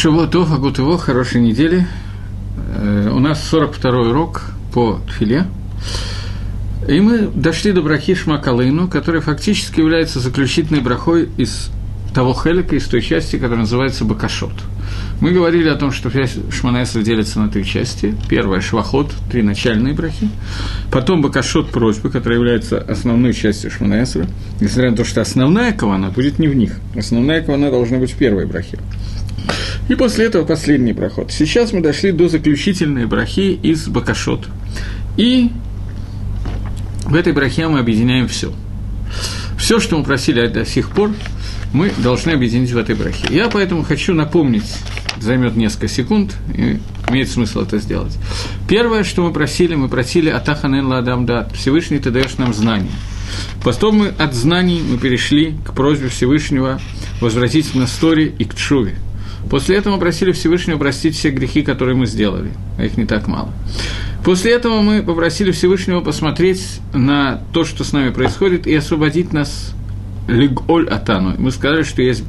Шавуатов, Агутово, хорошей недели. Э, у нас 42-й урок по филе. И мы дошли до брахи Шмакалыну, которая фактически является заключительной брахой из того хелика, из той части, которая называется Бакашот. Мы говорили о том, что Шманаэсра делится на три части. Первая – Швахот, три начальные брахи. Потом Бакашот – просьбы, которая является основной частью Шманаэсра. Несмотря на то, что основная кавана будет не в них. Основная кавана должна быть в первой брахе. И после этого последний проход. Сейчас мы дошли до заключительной брахи из Бакашот. И в этой брахе мы объединяем все. Все, что мы просили до сих пор, мы должны объединить в этой брахе. Я поэтому хочу напомнить, займет несколько секунд, и имеет смысл это сделать. Первое, что мы просили, мы просили Атаханен Ладам Дат, Всевышний, ты даешь нам знания. Потом мы от знаний мы перешли к просьбе Всевышнего возвратить на стори и к Чуве – После этого мы просили Всевышнего простить все грехи, которые мы сделали, а их не так мало. После этого мы попросили Всевышнего посмотреть на то, что с нами происходит, и освободить нас Лиголь Атану. Мы сказали, что есть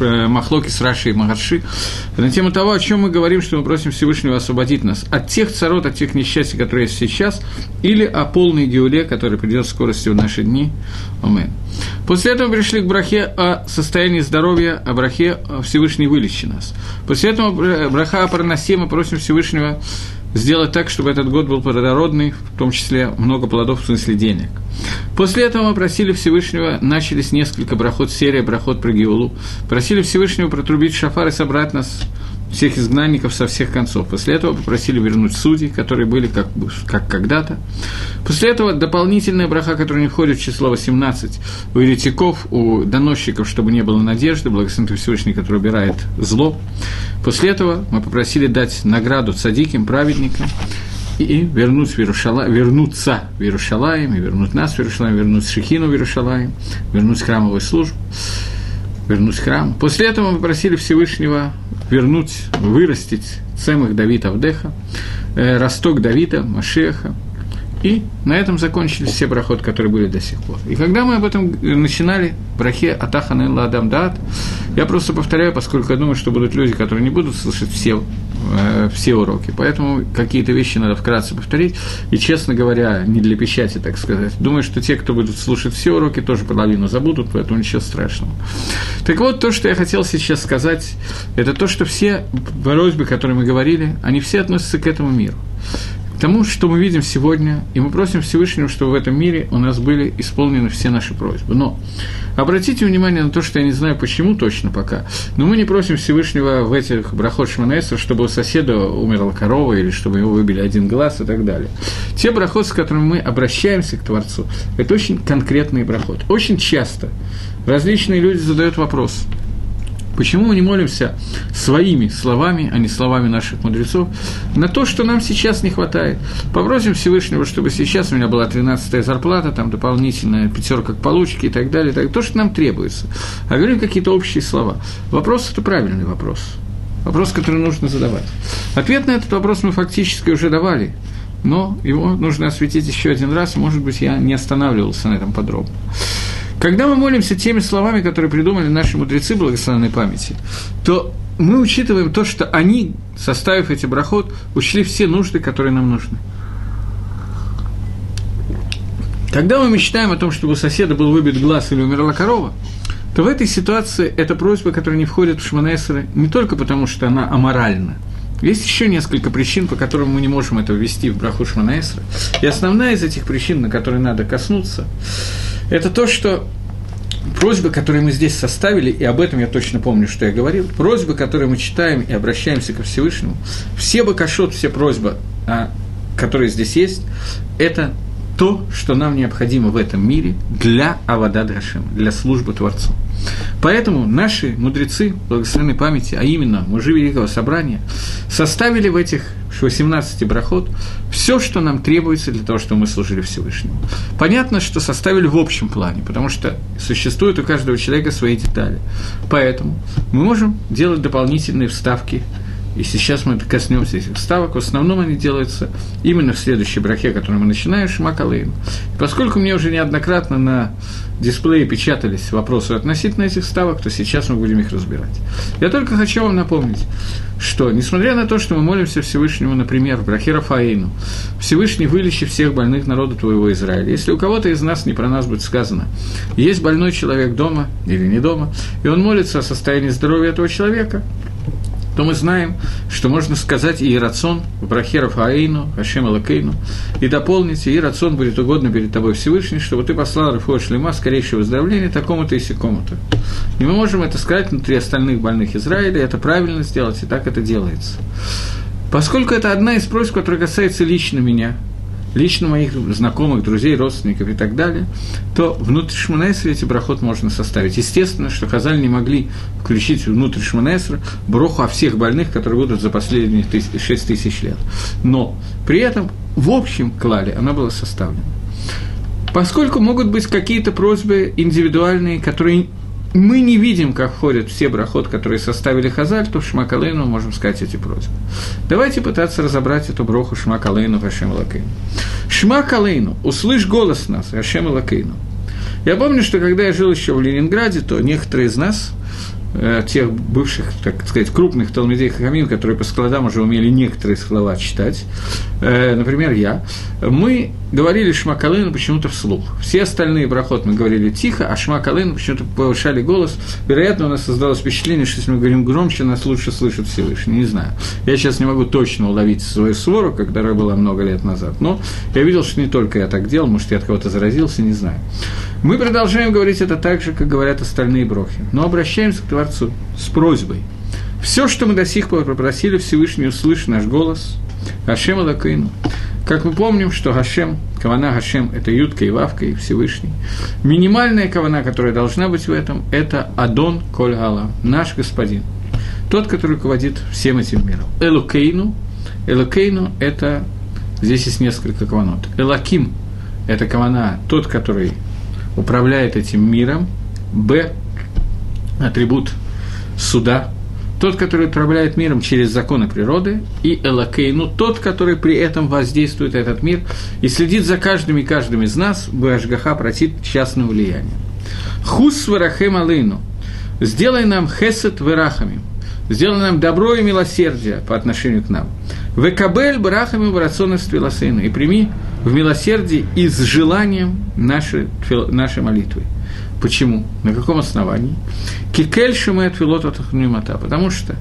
махлоки с Рашей и Магарши на тему того, о чем мы говорим, что мы просим Всевышнего освободить нас от тех царот, от тех несчастий, которые есть сейчас, или о полной геуле, которая придет скорости в наши дни. Амен. После этого пришли к брахе о состоянии здоровья, о брахе Всевышний вылечи нас. После этого браха о Парнасе мы просим Всевышнего сделать так, чтобы этот год был плодородный, в том числе много плодов в смысле денег. После этого мы просили Всевышнего, начались несколько брахот, серия брахот про Геулу, просили Всевышнего протрубить шафар и собрать нас всех изгнанников со всех концов. После этого попросили вернуть судей, которые были как, как когда-то. После этого дополнительная браха, которая не входит в число 18, у еретиков, у доносчиков, чтобы не было надежды, благословен Всевышний, который убирает зло. После этого мы попросили дать награду цадиким, праведникам, и вернуть в Иерушала, вернуться в Иерушалаем, и вернуть нас в Иерушалаем, вернуть Шехину в Иерушалаем, вернуть храмовую службу, вернуть храм. После этого мы просили Всевышнего вернуть, вырастить цемых Давида Авдеха, э, росток Давида, Машеха, и на этом закончились все брахот, которые были до сих пор. И когда мы об этом начинали, брахе Атаханен Ладам Дат, я просто повторяю, поскольку я думаю, что будут люди, которые не будут слышать все, э, все уроки. Поэтому какие-то вещи надо вкратце повторить. И, честно говоря, не для печати, так сказать. Думаю, что те, кто будут слушать все уроки, тоже половину забудут, поэтому ничего страшного. Так вот, то, что я хотел сейчас сказать, это то, что все просьбы, которые мы говорили, они все относятся к этому миру тому, что мы видим сегодня, и мы просим Всевышнего, чтобы в этом мире у нас были исполнены все наши просьбы. Но обратите внимание на то, что я не знаю почему точно пока, но мы не просим Всевышнего в этих брахот Шманесра, чтобы у соседа умерла корова, или чтобы его выбили один глаз и так далее. Те брахот, с которыми мы обращаемся к Творцу, это очень конкретный брахот. Очень часто различные люди задают вопрос – Почему мы не молимся своими словами, а не словами наших мудрецов, на то, что нам сейчас не хватает? Попросим Всевышнего, чтобы сейчас у меня была 13-я зарплата, там дополнительная пятерка к получке и так далее, так, то, что нам требуется. А говорим какие-то общие слова. Вопрос – это правильный вопрос. Вопрос, который нужно задавать. Ответ на этот вопрос мы фактически уже давали, но его нужно осветить еще один раз, может быть, я не останавливался на этом подробно. Когда мы молимся теми словами, которые придумали наши мудрецы благословенной памяти, то мы учитываем то, что они, составив эти брахот, учли все нужды, которые нам нужны. Когда мы мечтаем о том, чтобы у соседа был выбит глаз или умерла корова, то в этой ситуации эта просьба, которая не входит в Шманесеры, не только потому, что она аморальна, есть еще несколько причин, по которым мы не можем это ввести в браху Шманаэсра. И основная из этих причин, на которые надо коснуться, это то, что просьбы, которые мы здесь составили, и об этом я точно помню, что я говорил, просьбы, которые мы читаем и обращаемся ко Всевышнему, все бакашот, все просьбы, а, которые здесь есть, это то, что нам необходимо в этом мире для Авада Драшим, для службы Творцу. Поэтому наши мудрецы благословенной памяти, а именно мужи Великого Собрания, составили в этих 18 брахот все, что нам требуется для того, чтобы мы служили Всевышнему. Понятно, что составили в общем плане, потому что существуют у каждого человека свои детали. Поэтому мы можем делать дополнительные вставки и сейчас мы коснемся этих ставок, в основном они делаются именно в следующей брахе, которую мы начинаем, Шмакалейн. Поскольку мне уже неоднократно на дисплее печатались вопросы относительно этих ставок, то сейчас мы будем их разбирать. Я только хочу вам напомнить, что, несмотря на то, что мы молимся Всевышнему, например, в Брахе Рафаину, Всевышний вылечи всех больных народа твоего Израиля. Если у кого-то из нас, не про нас будет сказано, есть больной человек дома или не дома, и он молится о состоянии здоровья этого человека, то мы знаем, что можно сказать и рацион Брахеров Аину, Хашем Алакейну, и дополнить, и рацион будет угодно перед тобой Всевышний, чтобы ты послал Рафуа Шлема скорейшего выздоровления такому-то и сякому-то. И мы можем это сказать внутри остальных больных Израиля, это правильно сделать, и так это делается. Поскольку это одна из просьб, которая касается лично меня – лично моих знакомых, друзей, родственников и так далее, то внутрь Шманесра эти брахот можно составить. Естественно, что Хазаль не могли включить внутрь Шманесра броху о всех больных, которые будут за последние 6 тысяч лет. Но при этом в общем клале она была составлена. Поскольку могут быть какие-то просьбы индивидуальные, которые мы не видим, как входят все брахот, которые составили Хазаль, то Шмакалейну можем сказать эти просьбы. Давайте пытаться разобрать эту броху Шмакалейну Хашем Лакейну. Шмакалейну, услышь голос нас, Хашем Лакейну. Я помню, что когда я жил еще в Ленинграде, то некоторые из нас тех бывших, так сказать, крупных Талмидей Хахамим, которые по складам уже умели некоторые слова читать, э, например, я, мы говорили Шмакалыну почему-то вслух. Все остальные брахот мы говорили тихо, а Шмакалыну почему-то повышали голос. Вероятно, у нас создалось впечатление, что если мы говорим громче, нас лучше слышит Всевышний, не знаю. Я сейчас не могу точно уловить свою свору, которая была много лет назад, но я видел, что не только я так делал, может, я от кого-то заразился, не знаю. Мы продолжаем говорить это так же, как говорят остальные брохи, но обращаемся к Творцу с просьбой. Все, что мы до сих пор попросили Всевышний, услышь наш голос, Хашем Алакейну. Как мы помним, что Хашем, Кавана Хашем – это Ютка и Вавка и Всевышний. Минимальная Кавана, которая должна быть в этом, это Адон Коль Гала, наш Господин. Тот, который руководит всем этим миром. Элукейну. Элукейну – это, здесь есть несколько каванот. Элаким – это кавана, тот, который управляет этим миром, б, атрибут суда, тот, который управляет миром через законы природы, и Элакейну, тот, который при этом воздействует этот мир и следит за каждым и каждым из нас, Башгаха протит частное влияние. Хус варахем алейну, сделай нам хесет верахами, сделай нам добро и милосердие по отношению к нам. Векабель барахами в и прими в милосердии и с желанием нашей, нашей молитвы. Почему? На каком основании? Кикель шумет филота тахнюмата. Потому что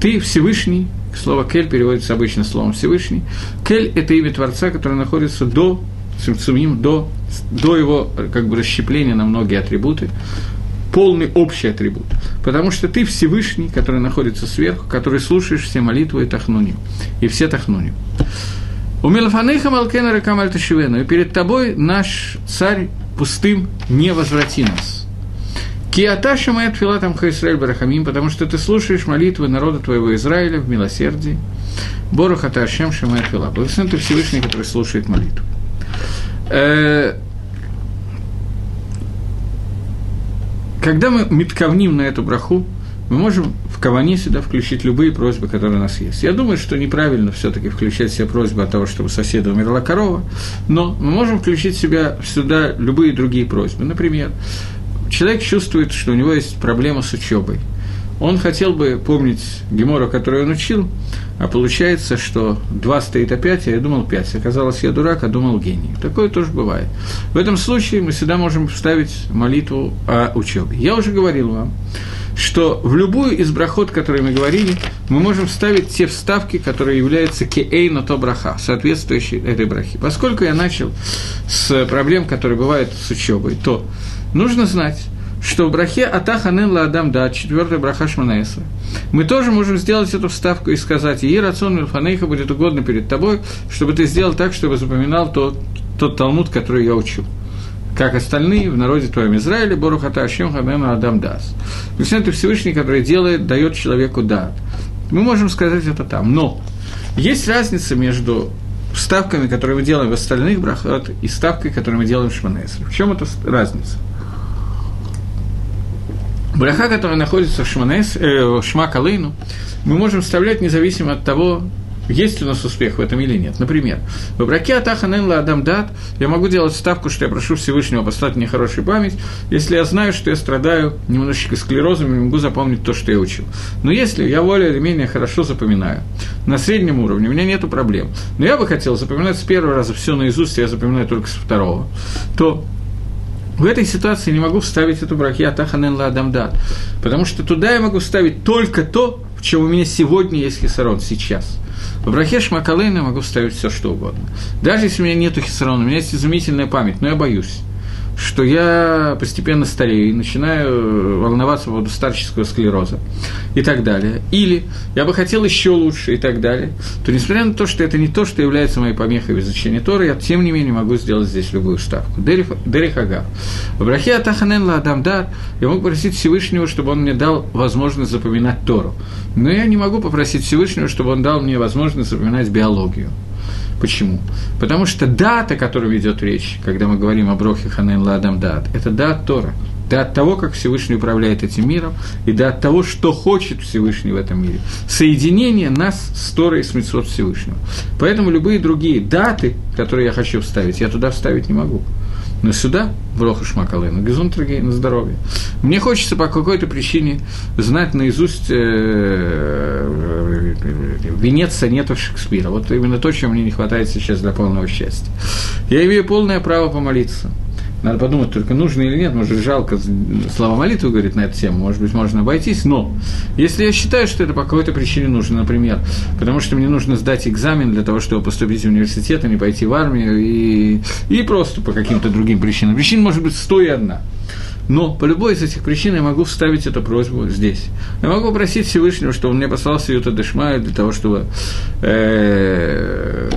ты Всевышний, слово кель переводится обычно словом Всевышний. Кель – это имя Творца, которое находится до Цимцумим, до, до его как бы расщепления на многие атрибуты, полный общий атрибут. Потому что ты Всевышний, который находится сверху, который слушаешь все молитвы и тахнуним, и все тахнуним. У Милфаныха Малкена Ракамаль Ташивену, и перед тобой наш царь пустым не возврати нас. Киаташа моя тфилатам Хаисраэль Барахамим, потому что ты слушаешь молитвы народа твоего Израиля в милосердии. Борох Аташем Шамая Тфила. Благословен ты Всевышний, который слушает молитву. Когда мы метковним на эту браху, мы можем в Каване сюда включить любые просьбы, которые у нас есть. Я думаю, что неправильно все-таки включать все просьбы от того, чтобы соседа умерла корова, но мы можем включить себя сюда любые другие просьбы. Например, человек чувствует, что у него есть проблема с учебой. Он хотел бы помнить Гемора, который он учил, а получается, что два стоит опять, а я думал пять. Оказалось, я дурак, а думал гений. Такое тоже бывает. В этом случае мы всегда можем вставить молитву о учебе. Я уже говорил вам, что в любую из брахот, которые мы говорили, мы можем вставить те вставки, которые являются кеэй на то браха, соответствующие этой брахе. Поскольку я начал с проблем, которые бывают с учебой, то нужно знать, что в брахе Атаханен Ладам Да, четвертая браха Шманаэса, мы тоже можем сделать эту вставку и сказать, «И рацион Милфанейха будет угодно перед тобой, чтобы ты сделал так, чтобы запоминал тот, тот Талмуд, который я учу» как остальные в народе твоем Израиле, Борухата Ашем Хабема Адам Дас. Все это Всевышний, который делает, дает человеку дат. Мы можем сказать это там. Но есть разница между ставками, которые мы делаем в остальных брахот, и ставкой, которую мы делаем в Шманесре. В чем эта разница? Браха, которая находится в, Шманес, э, в Шмакалейну, мы можем вставлять независимо от того, есть у нас успех в этом или нет. Например, в браке Атаханенла Адам Дат я могу делать ставку, что я прошу Всевышнего послать мне хорошую память, если я знаю, что я страдаю немножечко склерозом и могу запомнить то, что я учил. Но если я более или менее хорошо запоминаю, на среднем уровне у меня нет проблем, но я бы хотел запоминать с первого раза все наизусть, я запоминаю только с второго, то в этой ситуации не могу вставить эту брахи Атаханен Ладамдат, потому что туда я могу вставить только то, в чем у меня сегодня есть хисарон, сейчас – в брахе Шмакалейна могу ставить все что угодно. Даже если у меня нету хисарона, у меня есть изумительная память, но я боюсь что я постепенно старею и начинаю волноваться по поводу старческого склероза и так далее. Или я бы хотел еще лучше и так далее, то несмотря на то, что это не то, что является моей помехой в изучении Торы, я тем не менее могу сделать здесь любую ставку. Дери Хагав. В Брахе Атаханен Ладамдар я мог попросить Всевышнего, чтобы он мне дал возможность запоминать Тору. Но я не могу попросить Всевышнего, чтобы он дал мне возможность запоминать биологию. Почему? Потому что дата, о которой ведет речь, когда мы говорим о Брохе Ханен Ладам Дат, это дат Тора. Да от того, как Всевышний управляет этим миром, и да от того, что хочет Всевышний в этом мире. Соединение нас с Торой и с Митцвот Всевышнего. Поэтому любые другие даты, которые я хочу вставить, я туда вставить не могу. Но сюда, в Роха Шмакалы, на Гезунтрагей, на здоровье. Мне хочется по какой-то причине знать наизусть э, э, венец сонетов Шекспира. Вот именно то, чего мне не хватает сейчас для полного счастья. Я имею полное право помолиться – надо подумать, только нужно или нет, может, жалко слова молитвы говорит на эту тему, может быть, можно обойтись, но если я считаю, что это по какой-то причине нужно, например, потому что мне нужно сдать экзамен для того, чтобы поступить в университет, а не пойти в армию, и, и просто по каким-то другим причинам. Причин может быть сто и одна. Но по любой из этих причин я могу вставить эту просьбу здесь. Я могу просить Всевышнего, чтобы он мне послал Сиюта Дешмаю для того, чтобы э,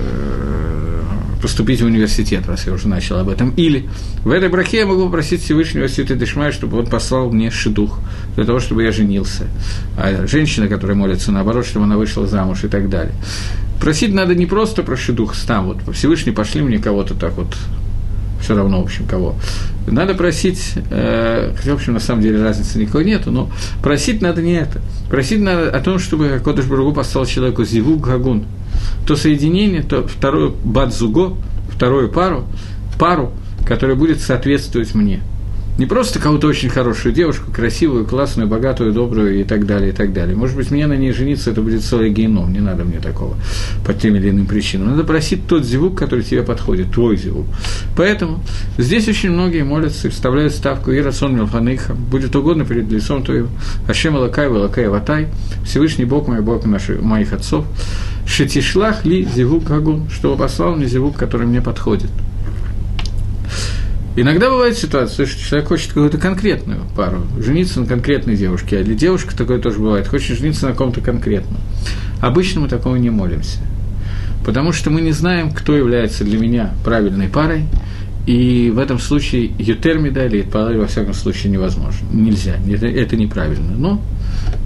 поступить в университет, раз я уже начал об этом. Или в этой браке я могу попросить Всевышнего Святой Дешмая, чтобы он послал мне шедух, для того, чтобы я женился. А женщина, которая молится, наоборот, чтобы она вышла замуж и так далее. Просить надо не просто про шедух там, вот Всевышний пошли мне кого-то так вот все равно, в общем, кого. Надо просить, э, хотя, в общем, на самом деле разницы никакой нету, но просить надо не это. Просить надо о том, чтобы Кодыш Бургу послал человеку зиву гагун, то соединение, то вторую бадзуго, вторую пару, пару, которая будет соответствовать мне. Не просто кого-то очень хорошую девушку, красивую, классную, богатую, добрую и так далее, и так далее. Может быть, мне на ней жениться, это будет целый геном, не надо мне такого по тем или иным причинам. Надо просить тот звук, который тебе подходит, твой звук. Поэтому здесь очень многие молятся и вставляют ставку и Расон Мелфаныха, будет угодно перед лицом твоего, Ашем Алакай, Валакай, Ватай, Всевышний Бог мой, Бог наших, моих отцов, Шетишлах ли зивук Гагун, чтобы послал мне зивук, который мне подходит. Иногда бывает ситуация, что человек хочет какую-то конкретную пару, жениться на конкретной девушке, а для девушки такое тоже бывает, хочет жениться на ком-то конкретном. Обычно мы такого не молимся, потому что мы не знаем, кто является для меня правильной парой, и в этом случае ютермида или пары во всяком случае невозможно. Нельзя, это, это неправильно. Но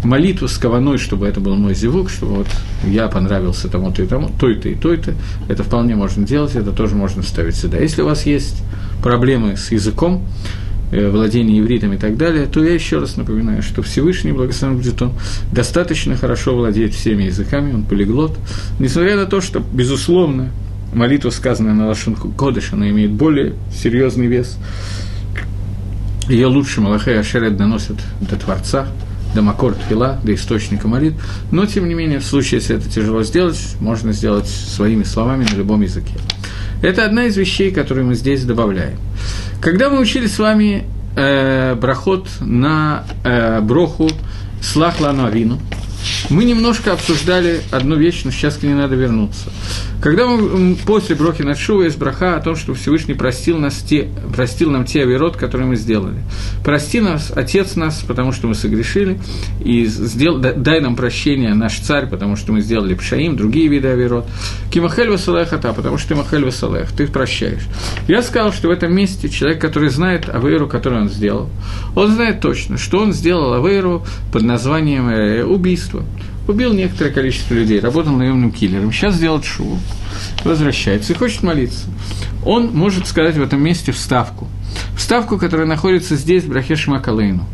молитву с кованой, чтобы это был мой зевук, чтобы вот я понравился тому-то и тому, той-то и той-то, это вполне можно делать, это тоже можно ставить сюда. Если у вас есть проблемы с языком, э, владение ивритом и так далее, то я еще раз напоминаю, что Всевышний, благословен будет он, достаточно хорошо владеет всеми языками, он полиглот, несмотря на то, что, безусловно, молитва, сказанная на Лашинку Кодыш, она имеет более серьезный вес. Ее лучше Малахай Ашерет доносят до Творца, до Макор Тфила, до источника молитв. Но, тем не менее, в случае, если это тяжело сделать, можно сделать своими словами на любом языке. Это одна из вещей, которые мы здесь добавляем. Когда мы учили с вами э, брахот на э, броху Слахлану Авину, мы немножко обсуждали одну вещь, но сейчас к ней надо вернуться. Когда мы после Брохи Надшува есть браха о том, что Всевышний простил, нас те, простил нам те авирот, которые мы сделали. Прости нас, Отец нас, потому что мы согрешили, и сдел, дай нам прощение, наш царь, потому что мы сделали пшаим, другие виды авирот. Кимахель васалех ата, потому что ты махель васалех, ты прощаешь. Я сказал, что в этом месте человек, который знает авейру, которую он сделал, он знает точно, что он сделал авейру под названием э, убийство убил некоторое количество людей, работал наемным киллером, сейчас делает шоу, возвращается и хочет молиться. Он может сказать в этом месте вставку. вставку, которая находится здесь, в Брахе Шмакалейну.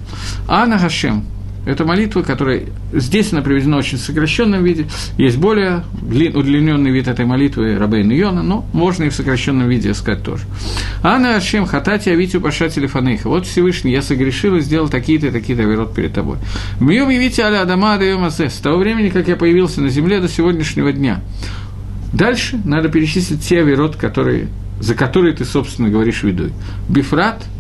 Ана Гашем, это молитва, которая здесь она приведена в очень сокращенном виде. Есть более удлиненный вид этой молитвы Рабейна Йона, но можно и в сокращенном виде сказать тоже. Анна Ашем Хатати Авитю Паша Телефанейха. Вот Всевышний, я согрешил и сделал такие-то такие-то верот перед тобой. Мьем явите аля Адама Адаемазе. С того времени, как я появился на земле до сегодняшнего дня. Дальше надо перечислить те верот, которые, за которые ты, собственно, говоришь видой. Бифрат –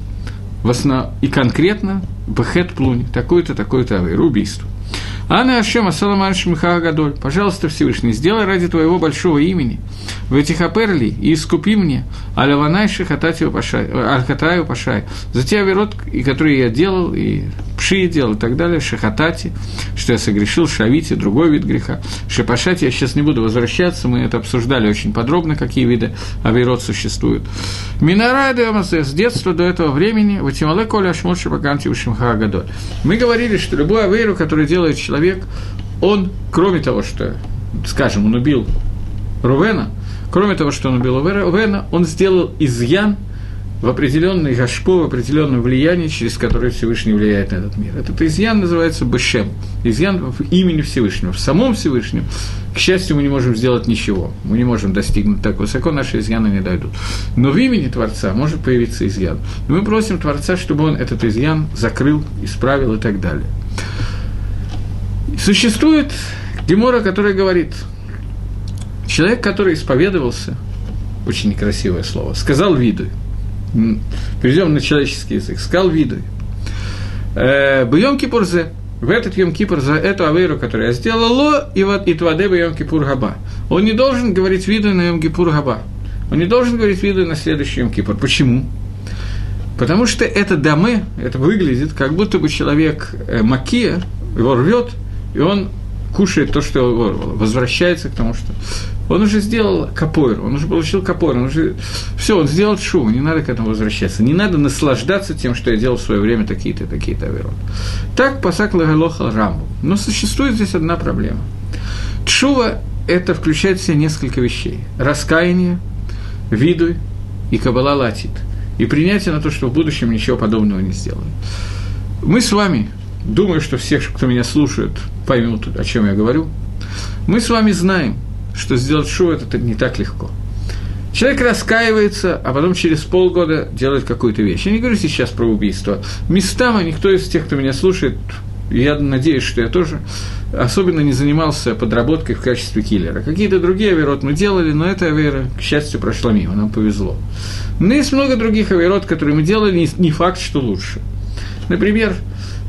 в основ... и конкретно Бехет Плунь, такой-то, такой-то авейр, убийство. Анна Ашем Асаламан Шмиха Гадоль, пожалуйста, Всевышний, сделай ради твоего большого имени в этих аперли и искупи мне Аляванай Шихататию Пашай, Аль-Хатаю Пашай, за те оверот, и которые я делал, и Пши делал, и так далее, Шихатати, что я согрешил, Шавити, другой вид греха. Шипашати я сейчас не буду возвращаться, мы это обсуждали очень подробно, какие виды оверот существуют. Минарады с детства до этого времени, Ватимале Коля Ашмот Шипаканти Шимха Гадоль. Мы говорили, что любой аверу, который делает человек, он, кроме того, что, скажем, он убил Рувена, кроме того, что он убил Рувена, он сделал изъян в определенный гашпо, в определенное влияние, через которое Всевышний влияет на этот мир. Этот изъян называется Бешем, изъян в имени Всевышнего. В самом Всевышнем, к счастью, мы не можем сделать ничего, мы не можем достигнуть так высоко, наши изъяны не дойдут. Но в имени Творца может появиться изъян. Мы просим Творца, чтобы он этот изъян закрыл, исправил и так далее. Существует Гемора, который говорит, человек, который исповедовался, очень некрасивое слово, сказал виду, перейдем на человеческий язык, сказал виду, «Э, Бьем Кипурзе, в этот Йом Кипур за эту авейру, которую я сделал, ло и вот и тваде Йом Кипур Габа. Он не должен говорить виду на Йом Кипур Габа. Он не должен говорить виду на следующий Йом Кипур. Почему? Потому что это дамы, это выглядит, как будто бы человек э, макия, его рвет, и он кушает то, что возвращается к тому, что он уже сделал капойр, он уже получил капойр, он уже все, он сделал шум, не надо к этому возвращаться, не надо наслаждаться тем, что я делал в свое время такие-то, такие-то аверот. Так пасак лагалоха рамбу. Но существует здесь одна проблема. Тшува – это включает в себя несколько вещей. Раскаяние, виду и кабала латит. И принятие на то, что в будущем ничего подобного не сделаем. Мы с вами думаю, что все, кто меня слушают, поймут, о чем я говорю. Мы с вами знаем, что сделать шоу это не так легко. Человек раскаивается, а потом через полгода делает какую-то вещь. Я не говорю сейчас про убийство. Местами никто из тех, кто меня слушает, я надеюсь, что я тоже особенно не занимался подработкой в качестве киллера. Какие-то другие авирот мы делали, но эта авера, к счастью, прошла мимо, нам повезло. Но есть много других авирот, которые мы делали, не факт, что лучше. Например,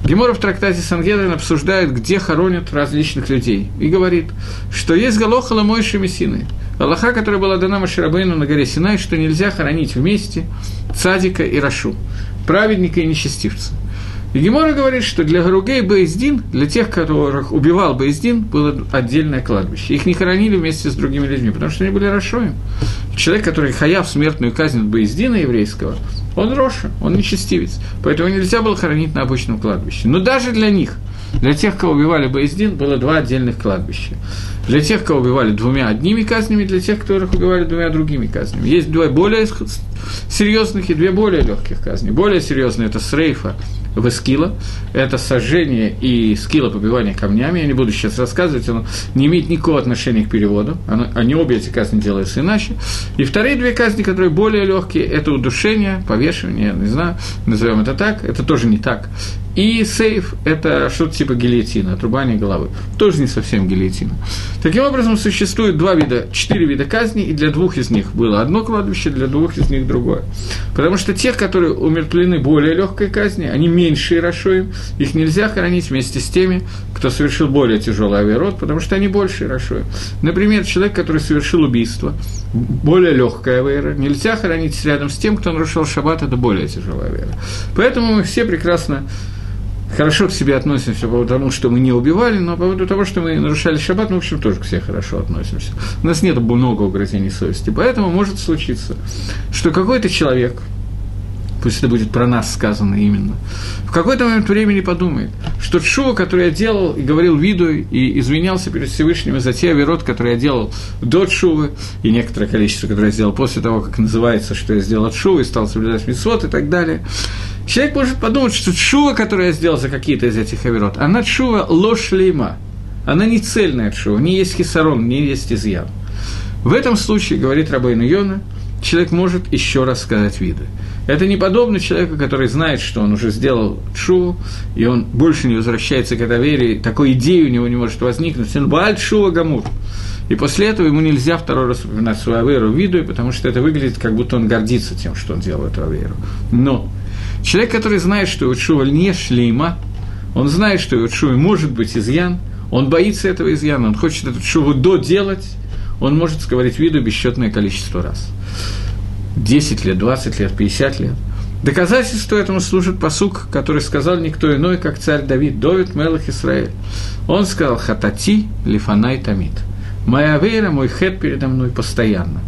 Гемора в трактате Сангедрин обсуждает, где хоронят различных людей, и говорит, что есть Галохала Мойши Мессины, Аллаха, которая была дана Маширабейну на горе Синай, что нельзя хоронить вместе цадика и Рашу, праведника и нечестивца. И Гемора говорит, что для Гаругей Бейздин, для тех, которых убивал Бейздин, было отдельное кладбище. Их не хоронили вместе с другими людьми, потому что они были Рашоем. Человек, который хаяв смертную казнь от Бейздина еврейского, он Роша, он нечестивец. Поэтому нельзя было хоронить на обычном кладбище. Но даже для них, для тех, кого убивали Боездин, было два отдельных кладбища. Для тех, кого убивали двумя одними казнями, для тех, которых убивали двумя другими казнями. Есть две более серьезных и две более легких казни. Более серьезные – это Срейфа в Эскила. Это сожжение и скилла побивание камнями. Я не буду сейчас рассказывать, оно не имеет никакого отношения к переводу. Оно, они обе эти казни делаются иначе. И вторые две казни, которые более легкие, это удушение, повешивание, я не знаю, назовем это так. Это тоже не так. И сейф – это что-то типа гильотина, отрубание головы. Тоже не совсем гильотина. Таким образом, существует два вида, четыре вида казни, и для двух из них было одно кладбище, для двух из них другое. Потому что тех, которые умертвлены более легкой казни, они меньше Рашоим, их нельзя хоронить вместе с теми, кто совершил более тяжелый авиарод, потому что они больше Рашоим. Например, человек, который совершил убийство, более легкая вера, нельзя хоронить рядом с тем, кто нарушил шаббат, это более тяжелая вера. Поэтому мы все прекрасно хорошо к себе относимся потому, что мы не убивали, но по поводу того, что мы нарушали шаббат, мы, в общем, тоже к себе хорошо относимся. У нас нет много угрызений совести, поэтому может случиться, что какой-то человек пусть это будет про нас сказано именно, в какой-то момент времени подумает, что Шува, который я делал и говорил виду, и извинялся перед Всевышним за те оверот, которые я делал до Шувы, и некоторое количество, которое я сделал после того, как называется, что я сделал от Шувы, и стал соблюдать митцвот и так далее. Человек может подумать, что Шува, которую я сделал за какие-то из этих оверот, она Шува ложь лейма. Она не цельная Шува, не есть хисарон, не есть изъян. В этом случае, говорит Рабейн Йона, человек может еще раз сказать виды. Это не подобно человеку, который знает, что он уже сделал шуву, и он больше не возвращается к этой вере, такой идеи у него не может возникнуть. Он бальт шува гамур. И после этого ему нельзя второй раз упоминать свою веру виду, потому что это выглядит, как будто он гордится тем, что он делал эту веру. Но человек, который знает, что его шува не шлейма, он знает, что его шува может быть изъян, он боится этого изъяна, он хочет эту шуву доделать, он может говорить виду бесчетное количество раз. 10 лет, 20 лет, 50 лет. Доказательство этому служит посук, который сказал никто иной, как царь Давид, Довид Мелах Исраэль. Он сказал «Хатати лифанай тамид». «Моя вера, мой хет передо мной постоянно».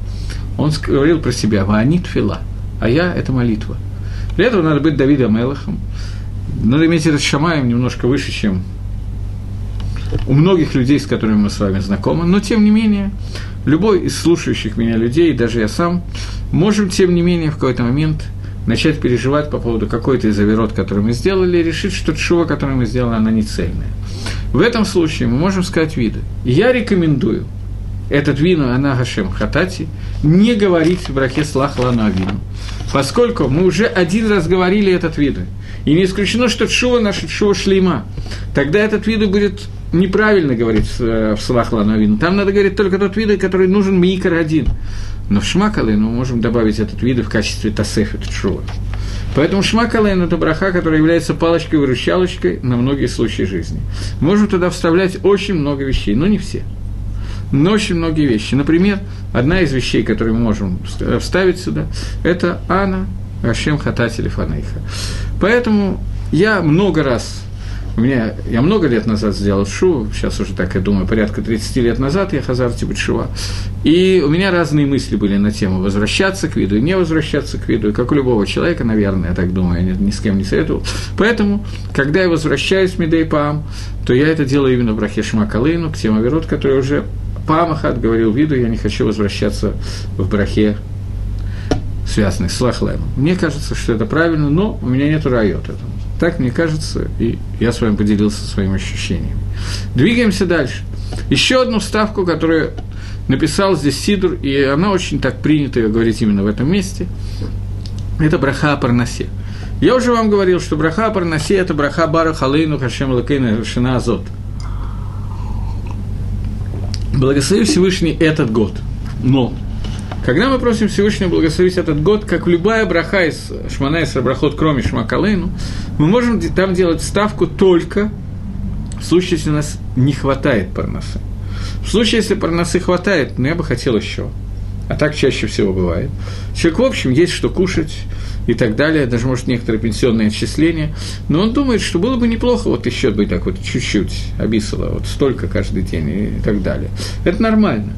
Он говорил про себя «Ваанит фила», а я – это молитва. Для этого надо быть Давидом Мелахом. Надо иметь этот шамаем немножко выше, чем у многих людей, с которыми мы с вами знакомы, но тем не менее, любой из слушающих меня людей, даже я сам, можем, тем не менее, в какой-то момент начать переживать по поводу какой-то из оверот, который мы сделали, и решить, что шува, которую мы сделали, она не цельная. В этом случае мы можем сказать виды. Я рекомендую этот вину она Гашем Хатати не говорить в брахе Слахлану Авину, поскольку мы уже один раз говорили этот виду. И не исключено, что Шува наша Шува шлейма. Тогда этот виду будет неправильно говорить в Слахлану Авину. Там надо говорить только тот виду, который нужен Микар один. Но в Шмакалейну мы можем добавить этот вид в качестве Тасефет Шува. Поэтому Шмакалейн – это браха, которая является палочкой-выручалочкой на многие случаи жизни. Можем туда вставлять очень много вещей, но не все. Но очень многие вещи. Например, одна из вещей, которые мы можем вставить сюда, это Ана Ашем Хатати Фанейха. Поэтому я много раз у меня, я много лет назад сделал шу, сейчас уже так я думаю, порядка 30 лет назад я хазар типа шува. И у меня разные мысли были на тему возвращаться к виду и не возвращаться к виду. И как у любого человека, наверное, я так думаю, я ни, ни с кем не советовал. Поэтому, когда я возвращаюсь в Медейпам, то я это делаю именно в Брахе Шмакалыну, к тем Аверот, который уже Памахат говорил виду, я не хочу возвращаться в Брахе связанный с Лахлемом. Мне кажется, что это правильно, но у меня нет райот этому. Так мне кажется, и я с вами поделился своими ощущениями. Двигаемся дальше. Еще одну ставку, которую написал здесь Сидур, и она очень так принята ее говорить именно в этом месте, это браха Парнасе. Я уже вам говорил, что браха Парнасе – это браха Бара Халейну Хашем Лакейна Шина Азот. Благослови Всевышний этот год. Но когда мы просим Всевышнего благословить этот год, как любая браха из Шмана из Брахот, кроме Шмакалейну, мы можем там делать ставку только в случае, если у нас не хватает парносы. В случае, если парносы хватает, ну, я бы хотел еще. А так чаще всего бывает. Человек, в общем, есть что кушать и так далее, даже, может, некоторые пенсионные отчисления, но он думает, что было бы неплохо вот еще быть так вот чуть-чуть, обисало, вот столько каждый день и так далее. Это нормально.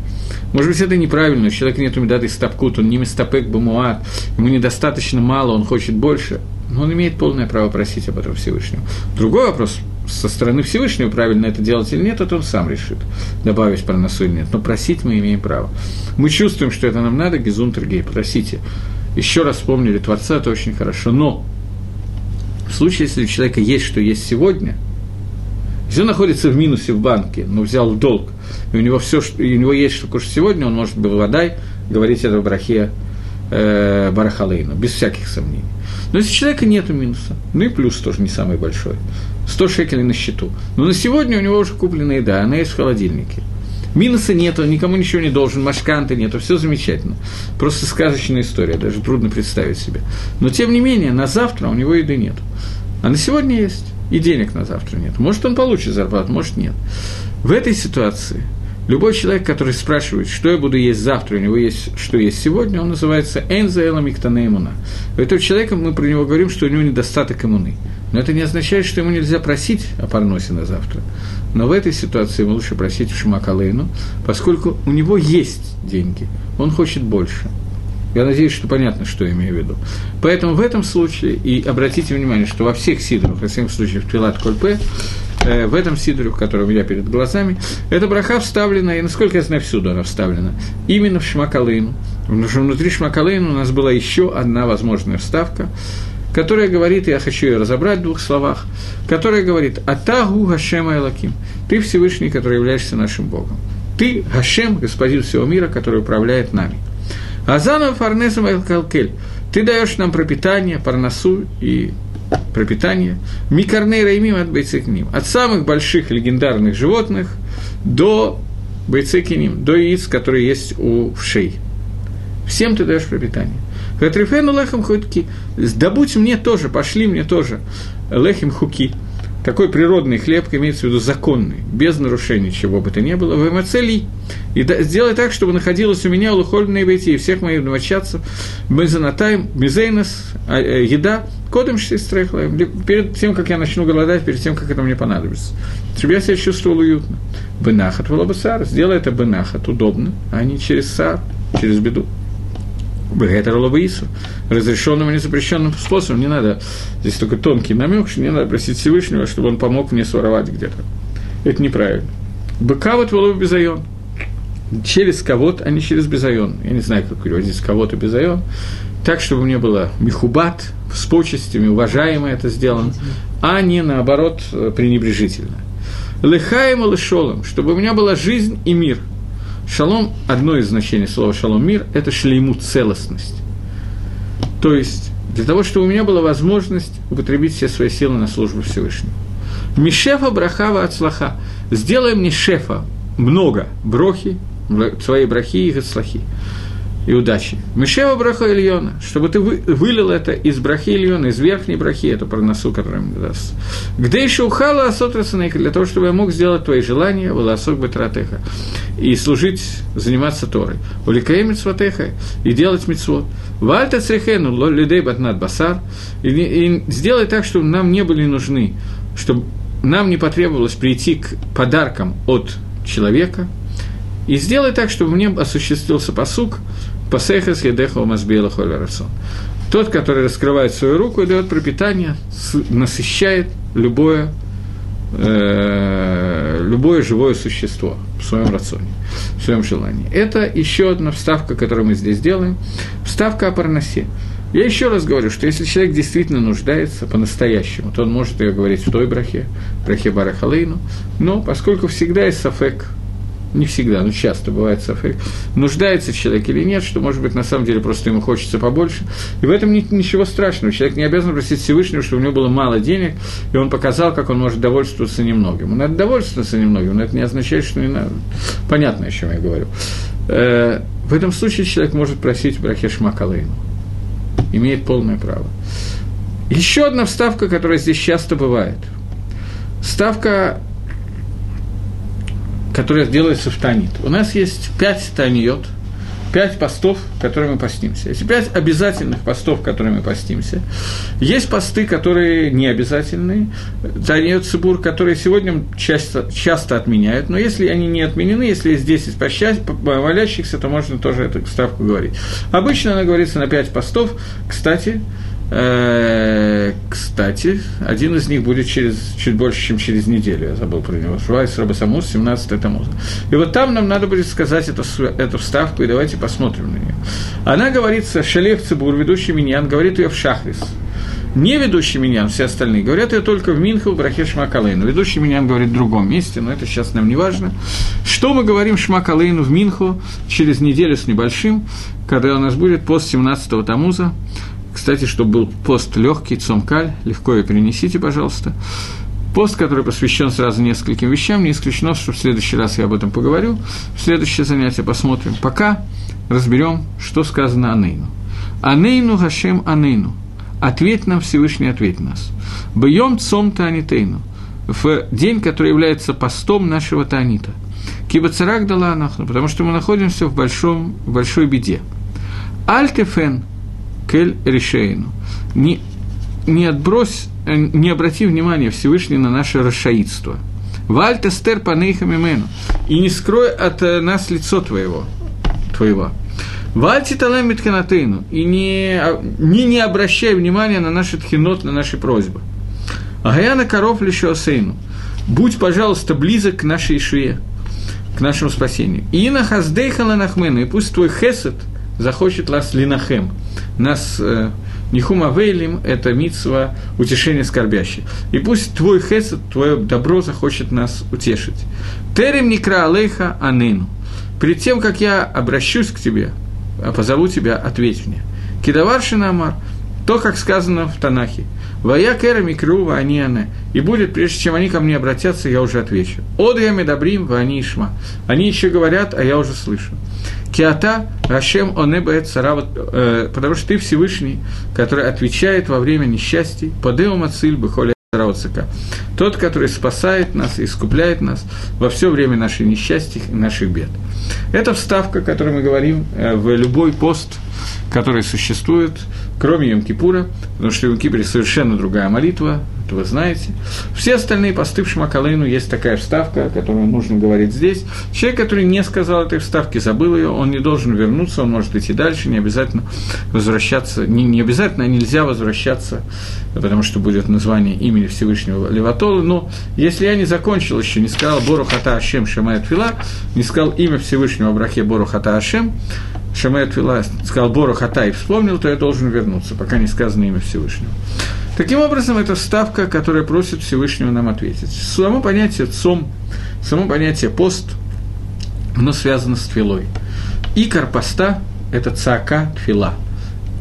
Может быть, это неправильно, у человека нет медаты стапкут, он не мистапек бамуат, ему недостаточно мало, он хочет больше, но он имеет полное право просить об этом Всевышнего. Другой вопрос, со стороны Всевышнего правильно это делать или нет, это он сам решит, добавить про носу или нет. Но просить мы имеем право. Мы чувствуем, что это нам надо, Гизунтергей, просите. Еще раз вспомнили Творца, это очень хорошо. Но в случае, если у человека есть, что есть сегодня – если он находится в минусе в банке, но взял в долг, и у него, все, и у него есть что кушать сегодня, он может был водай говорить это в брахе э, Барахалейну, без всяких сомнений. Но если у человека нет минуса, ну и плюс тоже не самый большой, 100 шекелей на счету, но на сегодня у него уже куплена еда, она есть в холодильнике. Минуса нет, он никому ничего не должен, машканты нету, все замечательно. Просто сказочная история, даже трудно представить себе. Но тем не менее, на завтра у него еды нет. А на сегодня есть и денег на завтра нет. Может, он получит зарплату, может, нет. В этой ситуации любой человек, который спрашивает, что я буду есть завтра, у него есть, что есть сегодня, он называется Энзаэла Миктана имуна. У этого человека мы про него говорим, что у него недостаток иммуны. Но это не означает, что ему нельзя просить о парносе на завтра. Но в этой ситуации ему лучше просить в Шумакалейну, поскольку у него есть деньги, он хочет больше. Я надеюсь, что понятно, что я имею в виду. Поэтому в этом случае, и обратите внимание, что во всех сидрах, во всех случаях, Твилат Кольпе, э, в этом сидре, в котором я перед глазами, эта браха вставлена, и насколько я знаю, всюду она вставлена, именно в Шмакалейну. Потому что внутри Шмакалейну у нас была еще одна возможная вставка, которая говорит, я хочу ее разобрать в двух словах, которая говорит «Атагу Гашема Элаким» – «Ты Всевышний, который являешься нашим Богом». «Ты Гашем, Господин всего мира, который управляет нами». «Азана Фарнесом Элкалкель» – «Ты даешь нам пропитание, парносу и пропитание, микарней раймим от бойцекним, от самых больших легендарных животных до бойцекиним, до яиц, которые есть у вшей. Всем ты даешь пропитание. Хатрифену лехем хутки, добудь мне тоже, пошли мне тоже лехим хуки, такой природный хлеб, имеется в виду законный, без нарушений чего бы то ни было, в эмоцелий, и да, сделай так, чтобы находилось у меня лухольные войти и всех моих домочадцев, мезонатайм, мизейнос, а, э, еда, кодом шестрехлаем, перед тем, как я начну голодать, перед тем, как это мне понадобится, чтобы я себя чувствовал уютно. Бенахат волобасар, сделай это бенахат, удобно, а не через сар, через беду. Бегетер Лабаису, разрешенным и незапрещенным способом. Не надо, здесь только тонкий намек, что не надо просить Всевышнего, чтобы он помог мне своровать где-то. Это неправильно. Быка вот волов безайон. Через кого-то, а не через безайон. Я не знаю, как переводить кого-то безайон. Так, чтобы мне было михубат, с почестями, уважаемо это сделано, а не, наоборот, пренебрежительно. Лыхаем и чтобы у меня была жизнь и мир – Шалом, одно из значений слова шалом мир, это шлейму целостность. То есть, для того, чтобы у меня была возможность употребить все свои силы на службу Всевышнему. Мишефа брахава от слаха. Сделай мне шефа много брохи, своей брахи и гацлахи и удачи. Мишева браха Ильона, чтобы ты вы, вылил это из брахи Ильона, из верхней брахи, это про носу, который мне даст. Где еще ухала асотрасанейка, для того, чтобы я мог сделать твои желания, волосок бетратеха, и служить, заниматься Торой. Уликаем митцватеха, и делать митцвот. Вальта црехену людей батнат басар, и, и сделай так, чтобы нам не были нужны, чтобы нам не потребовалось прийти к подаркам от человека, и сделай так, чтобы мне осуществился посук, Пасехас едехо мазбела холерацон. Тот, который раскрывает свою руку и дает пропитание, насыщает любое, э, любое живое существо в своем рационе, в своем желании. Это еще одна вставка, которую мы здесь делаем, вставка о парносе. Я еще раз говорю, что если человек действительно нуждается по-настоящему, то он может ее говорить в той брахе, брахе Барахалейну, но поскольку всегда есть сафек не всегда, но часто бывает сафек, нуждается человек или нет, что, может быть, на самом деле просто ему хочется побольше. И в этом нет ничего страшного. Человек не обязан просить Всевышнего, чтобы у него было мало денег, и он показал, как он может довольствоваться немногим. Он надо довольствоваться немногим, но это не означает, что не надо. Понятно, о чем я говорю. Э, в этом случае человек может просить брахе Шмакалейну. Имеет полное право. Еще одна вставка, которая здесь часто бывает. Ставка которая делается в Танит. У нас есть пять Таниот, пять постов, которые мы постимся. Эти пять обязательных постов, которые мы постимся. Есть посты, которые не обязательные. Таниот Цибур, которые сегодня часто, часто отменяют. Но если они не отменены, если есть 10 молящихся, то можно тоже эту ставку говорить. Обычно она говорится на пять постов. Кстати, кстати, один из них будет через, чуть больше, чем через неделю, я забыл про него. Швайс Рабасамус, 17 Тамуза. И вот там нам надо будет сказать эту, эту вставку, и давайте посмотрим на нее. Она говорится, Шалех Цибур, ведущий Миньян, говорит ее в Шахрис. Не ведущий Миньян, все остальные, говорят ее только в Минху, в Брахе Шмакалейну. Ведущий Миньян говорит в другом месте, но это сейчас нам не важно. Что мы говорим Шмакалейну в Минху через неделю с небольшим, когда у нас будет пост 17 Тамуза, кстати, чтобы был пост легкий, цомкаль, легко ее перенесите, пожалуйста. Пост, который посвящен сразу нескольким вещам, не исключено, что в следующий раз я об этом поговорю. В следующее занятие посмотрим. Пока разберем, что сказано Анейну. Анейну Гашем Анейну. Ответь нам, Всевышний, ответь нас. Бьем цом Таанитейну. В день, который является постом нашего Таанита. Кибацарак дала анахну, потому что мы находимся в, большом, в большой беде. Альтефен – кель решейну. Не, не отбрось, э, не обрати внимания Всевышний на наше расшаидство. Вальта стер панейхамимену. И не скрой от э, нас лицо твоего. твоего. Вальти талем митканатейну. И не, не, не обращай внимания на наши тхинот, на наши просьбы. Агаяна коров лишь осейну. Будь, пожалуйста, близок к нашей Ишуе, к нашему спасению. И на хаздейха ланахмену, и пусть твой хесед захочет нас линахем, нас э, Нихума Вейлим – это митсва утешения скорбящих. И пусть твой хесед, твое добро захочет нас утешить. Терем никра алейха анейну. Перед тем, как я обращусь к тебе, а позову тебя, ответь мне. Кидаваршина Амар, то, как сказано в Танахе. Вая кера микру они ане. И будет, прежде чем они ко мне обратятся, я уже отвечу. Од я медабрим вани ишма. Они еще говорят, а я уже слышу. Киата Рашем Онеба Царава, э, потому что ты Всевышний, который отвечает во время несчастий, Падеу Мациль Бехоля Царавцика. Тот, который спасает нас и искупляет нас во все время наших несчастий и наших бед. Это вставка, о которой мы говорим э, в любой пост, который существует, кроме Йом-Кипура, потому что в Йом-Кипуре совершенно другая молитва, это вы знаете. Все остальные посты в Шмакалейну есть такая вставка, которую нужно говорить здесь. Человек, который не сказал этой вставки, забыл ее, он не должен вернуться, он может идти дальше, не обязательно возвращаться, не, не обязательно, а нельзя возвращаться, потому что будет название имени Всевышнего Леватола, но если я не закончил еще, не сказал Бору Хата Ашем Шамает Фила, не сказал имя Всевышнего брахе Бору Хата Ашем, Шамает Фила сказал Бору Хата и вспомнил, то я должен вернуться, пока не сказано имя Всевышнего. Таким образом, это вставка, которая просит Всевышнего нам ответить. Само понятие «цом», само понятие «пост», оно связано с твилой. Икор поста – это цака тфила.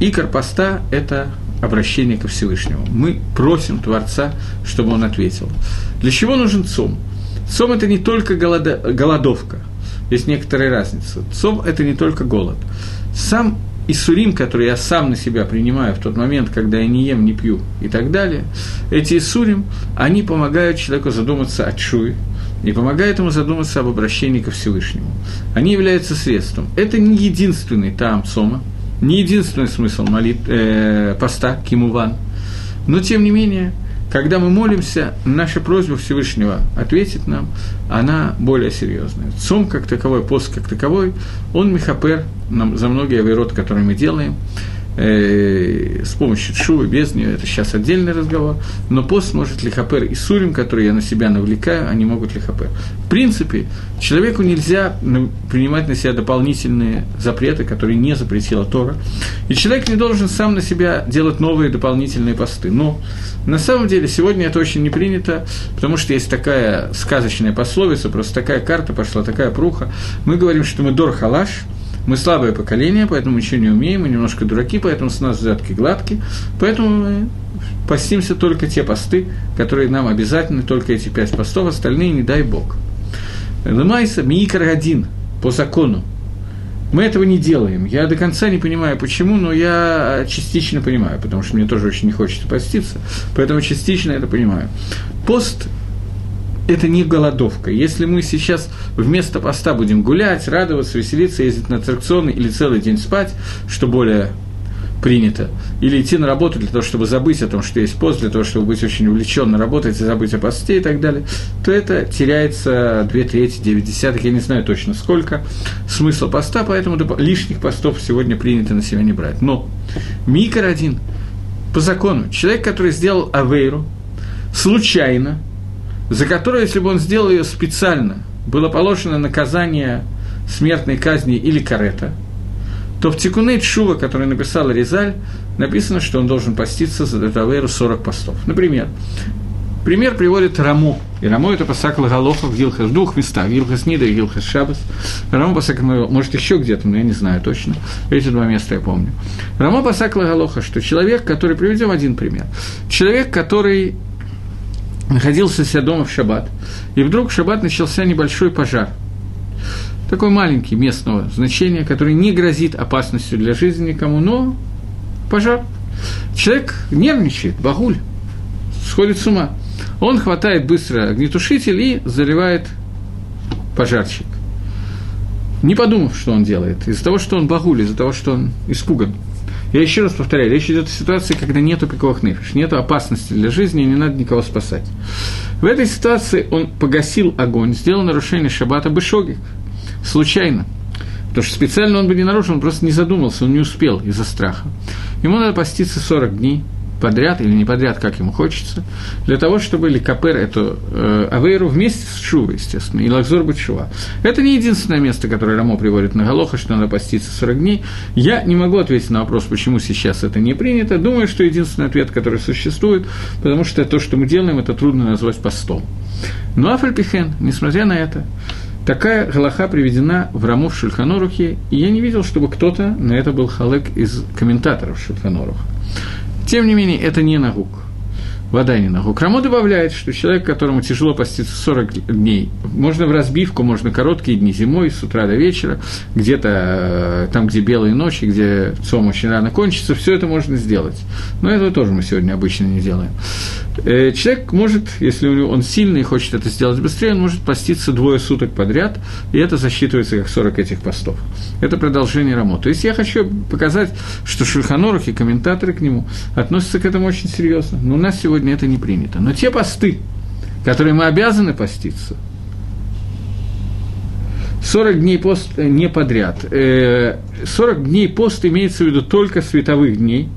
Икор поста – это обращение ко Всевышнему. Мы просим Творца, чтобы он ответил. Для чего нужен цом? Цом – это не только голода, голодовка, есть некоторая разница. Цом – это не только голод. Сам Исурим, которые я сам на себя принимаю в тот момент, когда я не ем, не пью и так далее, эти Исурим, они помогают человеку задуматься о чуе, и помогают ему задуматься об обращении ко Всевышнему. Они являются средством. Это не единственный там сома, не единственный смысл молит, э, поста Кимуван, но тем не менее когда мы молимся, наша просьба Всевышнего ответит нам, она более серьезная. Цом как таковой, пост как таковой, он мехапер нам за многие авирот, которые мы делаем, э, с помощью шувы, без нее, это сейчас отдельный разговор, но пост может лихапер и сурим, которые я на себя навлекаю, они могут лихапер. В принципе, человеку нельзя принимать на себя дополнительные запреты, которые не запретила Тора, и человек не должен сам на себя делать новые дополнительные посты. Но на самом деле сегодня это очень не принято, потому что есть такая сказочная пословица, просто такая карта пошла, такая пруха. Мы говорим, что мы дор халаш – мы слабое поколение, поэтому ничего не умеем, мы немножко дураки, поэтому с нас взятки гладкие, поэтому мы постимся только те посты, которые нам обязательны, только эти пять постов, остальные не дай Бог. Лымайса Микр один по закону. Мы этого не делаем. Я до конца не понимаю, почему, но я частично понимаю, потому что мне тоже очень не хочется поститься, поэтому частично это понимаю. Пост это не голодовка. Если мы сейчас вместо поста будем гулять, радоваться, веселиться, ездить на аттракционы или целый день спать, что более принято, или идти на работу для того, чтобы забыть о том, что есть пост, для того, чтобы быть очень увлеченно работать и забыть о посте и так далее, то это теряется 2 трети, 9 десятых, я не знаю точно сколько, смысла поста, поэтому лишних постов сегодня принято на себя не брать. Но микро один, по закону, человек, который сделал авейру, случайно, за которую, если бы он сделал ее специально, было положено наказание смертной казни или карета, то в Тикуне Чува, который написал Резаль, написано, что он должен поститься за Давейру 40 постов. Например, пример приводит Рамо. И Рамо – это пасак Лагалоха в Гилхас, в двух местах, Гилхас Нида и Гилхас Шабас. Рамо пасак, может, еще где-то, но я не знаю точно. Эти два места я помню. Рамо пасак Лагалоха, что человек, который, приведем один пример, человек, который находился себя дома в шаббат, и вдруг в шаббат начался небольшой пожар. Такой маленький местного значения, который не грозит опасностью для жизни никому, но пожар. Человек нервничает, багуль, сходит с ума. Он хватает быстро огнетушитель и заливает пожарчик. Не подумав, что он делает, из-за того, что он багуль, из-за того, что он испуган. Я еще раз повторяю, речь идет о ситуации, когда нету пиковых нефиш, нету опасности для жизни, и не надо никого спасать. В этой ситуации он погасил огонь, сделал нарушение шаббата бешоги, случайно. Потому что специально он бы не нарушил, он просто не задумался, он не успел из-за страха. Ему надо поститься 40 дней подряд или не подряд, как ему хочется, для того, чтобы Ликапер эту э, Авейру вместе с Шувой, естественно, и Лакзор Бачува. Это не единственное место, которое Рамо приводит на Галоха, что надо поститься 40 дней. Я не могу ответить на вопрос, почему сейчас это не принято. Думаю, что единственный ответ, который существует, потому что то, что мы делаем, это трудно назвать постом. Но Афальпихен, несмотря на это, Такая галаха приведена в Раму в Шульханорухе, и я не видел, чтобы кто-то на это был халек из комментаторов Шульханоруха. Тем не менее, это не нагук вода не ногу. Крамо добавляет, что человек, которому тяжело поститься 40 дней, можно в разбивку, можно короткие дни зимой, с утра до вечера, где-то э, там, где белые ночи, где цом очень рано кончится, все это можно сделать. Но этого тоже мы сегодня обычно не делаем. Э, человек может, если он сильный и хочет это сделать быстрее, он может поститься двое суток подряд, и это засчитывается как 40 этих постов. Это продолжение Рамо. То есть я хочу показать, что Шульханорах и комментаторы к нему относятся к этому очень серьезно. Но у нас сегодня сегодня это не принято. Но те посты, которые мы обязаны поститься, 40 дней пост не подряд. 40 э, дней пост имеется в виду только световых дней,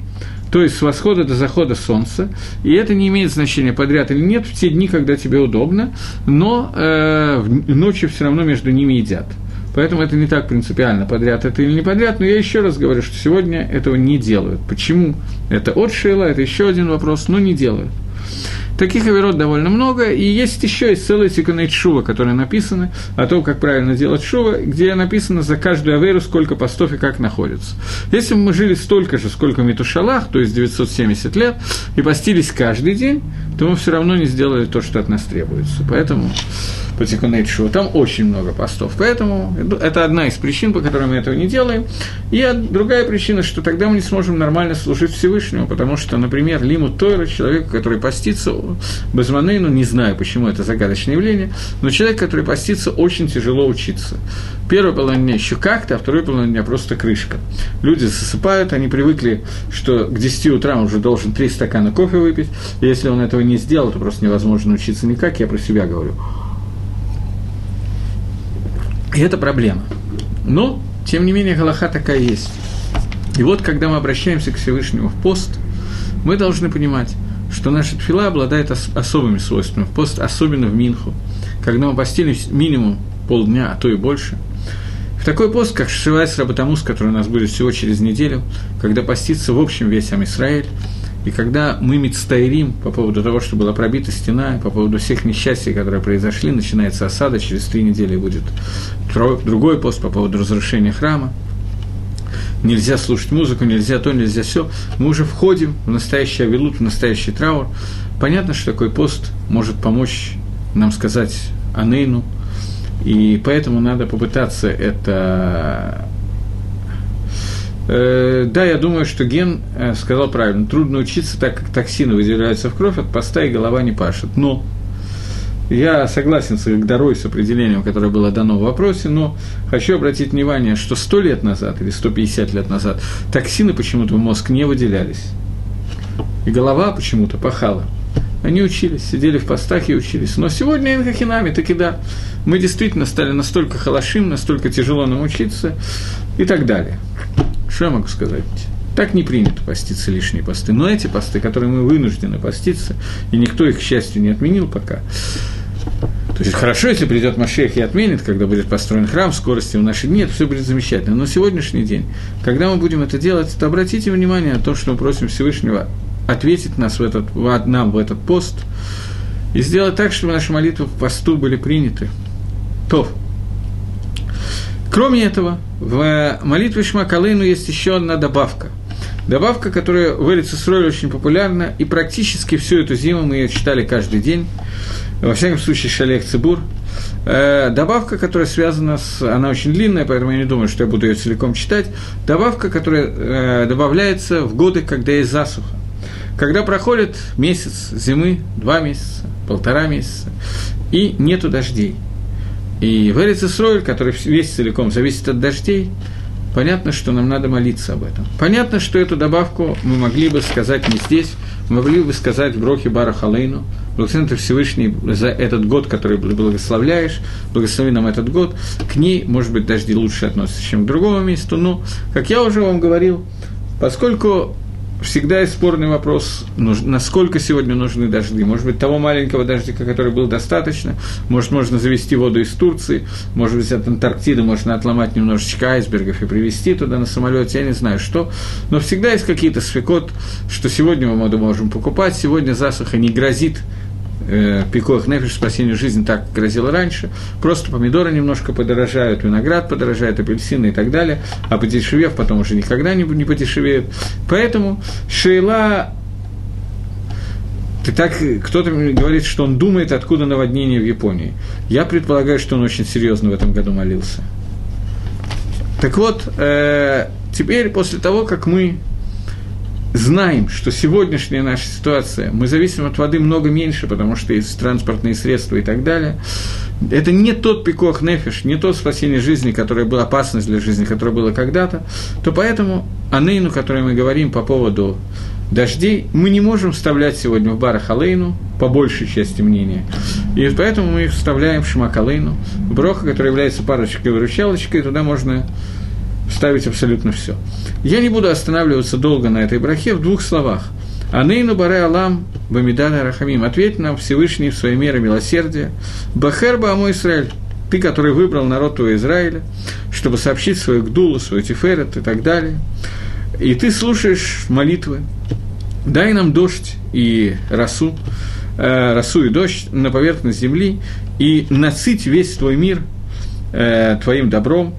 то есть с восхода до захода солнца, и это не имеет значения, подряд или нет, в те дни, когда тебе удобно, но э, ночью все равно между ними едят. Поэтому это не так принципиально, подряд это или не подряд, но я еще раз говорю, что сегодня этого не делают. Почему? Это от Шейла, это еще один вопрос, но не делают. Таких оверот довольно много, и есть еще и целая тикунейт шува, которые написаны о том, как правильно делать шува, где написано за каждую аверу, сколько постов и как находится. Если бы мы жили столько же, сколько Метушалах, то есть 970 лет, и постились каждый день, то мы все равно не сделали то, что от нас требуется. Поэтому по Тикунейт Шоу. Там очень много постов. Поэтому это одна из причин, по которой мы этого не делаем. И другая причина, что тогда мы не сможем нормально служить Всевышнему, потому что, например, Лиму Тойра, человек, который постится, без ну, не знаю, почему это загадочное явление, но человек, который постится, очень тяжело учиться. Первая половина дня еще как-то, а вторая половина дня просто крышка. Люди засыпают, они привыкли, что к 10 утра он уже должен 3 стакана кофе выпить, и если он этого не сделал, то просто невозможно учиться никак, я про себя говорю. И это проблема. Но, тем не менее, Галаха такая есть. И вот, когда мы обращаемся к Всевышнему в пост, мы должны понимать, что наша тфила обладает ос- особыми свойствами. В пост, особенно в Минху, когда мы постились минимум полдня, а то и больше. В такой пост, как Шивайс Рабатамус, который у нас будет всего через неделю, когда постится в общем весь Амисраэль, и когда мы мецтайрим по поводу того, что была пробита стена, по поводу всех несчастий, которые произошли, начинается осада, через три недели будет другой пост по поводу разрушения храма, нельзя слушать музыку, нельзя то, нельзя все. Мы уже входим в настоящий авилут, в настоящий траур. Понятно, что такой пост может помочь нам сказать Анейну, и поэтому надо попытаться это да, я думаю, что Ген э, сказал правильно. Трудно учиться, так как токсины выделяются в кровь, от поста и голова не пашет. Но я согласен с Игдарой, с определением, которое было дано в вопросе, но хочу обратить внимание, что сто лет назад или 150 лет назад токсины почему-то в мозг не выделялись. И голова почему-то пахала. Они учились, сидели в постах и учились. Но сегодня инхахинами таки да. Мы действительно стали настолько халашим, настолько тяжело нам учиться и так далее. Что я могу сказать? Так не принято поститься лишние посты. Но эти посты, которые мы вынуждены поститься, и никто их, к счастью, не отменил пока, то есть хорошо, если придет Машех и отменит, когда будет построен храм, скорости в наши дни, это все будет замечательно. Но сегодняшний день, когда мы будем это делать, то обратите внимание на то, что мы просим Всевышнего ответить нас в этот, нам в этот пост и сделать так, чтобы наши молитвы в посту были приняты. То, Кроме этого, в молитве Шмакалейну есть еще одна добавка. Добавка, которая в Эрицесроле очень популярна, и практически всю эту зиму мы ее читали каждый день, во всяком случае, Шалех Цибур. Э, добавка, которая связана с... Она очень длинная, поэтому я не думаю, что я буду ее целиком читать. Добавка, которая э, добавляется в годы, когда есть засуха. Когда проходит месяц зимы, два месяца, полтора месяца, и нету дождей – и в Эрицесройль, который весь целиком зависит от дождей, понятно, что нам надо молиться об этом. Понятно, что эту добавку мы могли бы сказать не здесь, мы могли бы сказать в Брохе Бара Халейну, благословен ты Всевышний за этот год, который благословляешь, благослови нам этот год, к ней, может быть, дожди лучше относятся, чем к другому месту, но, как я уже вам говорил, поскольку всегда есть спорный вопрос, насколько сегодня нужны дожди. Может быть, того маленького дождика, который был достаточно, может, можно завести воду из Турции, может быть, от Антарктиды можно отломать немножечко айсбергов и привезти туда на самолете, я не знаю что. Но всегда есть какие-то свекот, что сегодня мы можем покупать, сегодня засуха не грозит э, пикох нефиш, спасению жизни так грозило раньше, просто помидоры немножко подорожают, виноград подорожает, апельсины и так далее, а подешевев потом уже никогда не, не подешевеют. Поэтому Шейла ты так, кто-то говорит, что он думает, откуда наводнение в Японии. Я предполагаю, что он очень серьезно в этом году молился. Так вот, э, теперь после того, как мы знаем, что сегодняшняя наша ситуация, мы зависим от воды много меньше, потому что есть транспортные средства и так далее, это не тот пикох нефиш, не то спасение жизни, которое было опасность для жизни, которое было когда-то, то поэтому анейну, которой мы говорим по поводу дождей, мы не можем вставлять сегодня в барах алейну, по большей части мнения. И поэтому мы их вставляем в шмакалейну, броха, который является парочкой-выручалочкой, туда можно вставить абсолютно все. Я не буду останавливаться долго на этой брахе в двух словах. Анейну баре алам бамидана рахамим. Ответь нам Всевышний в своей мере милосердия. Бахер мой Израиль. Ты, который выбрал народ твоего Израиля, чтобы сообщить свою гдулу, свою тиферет и так далее. И ты слушаешь молитвы. Дай нам дождь и росу, э, росу и дождь на поверхность земли, и насыть весь твой мир э, твоим добром,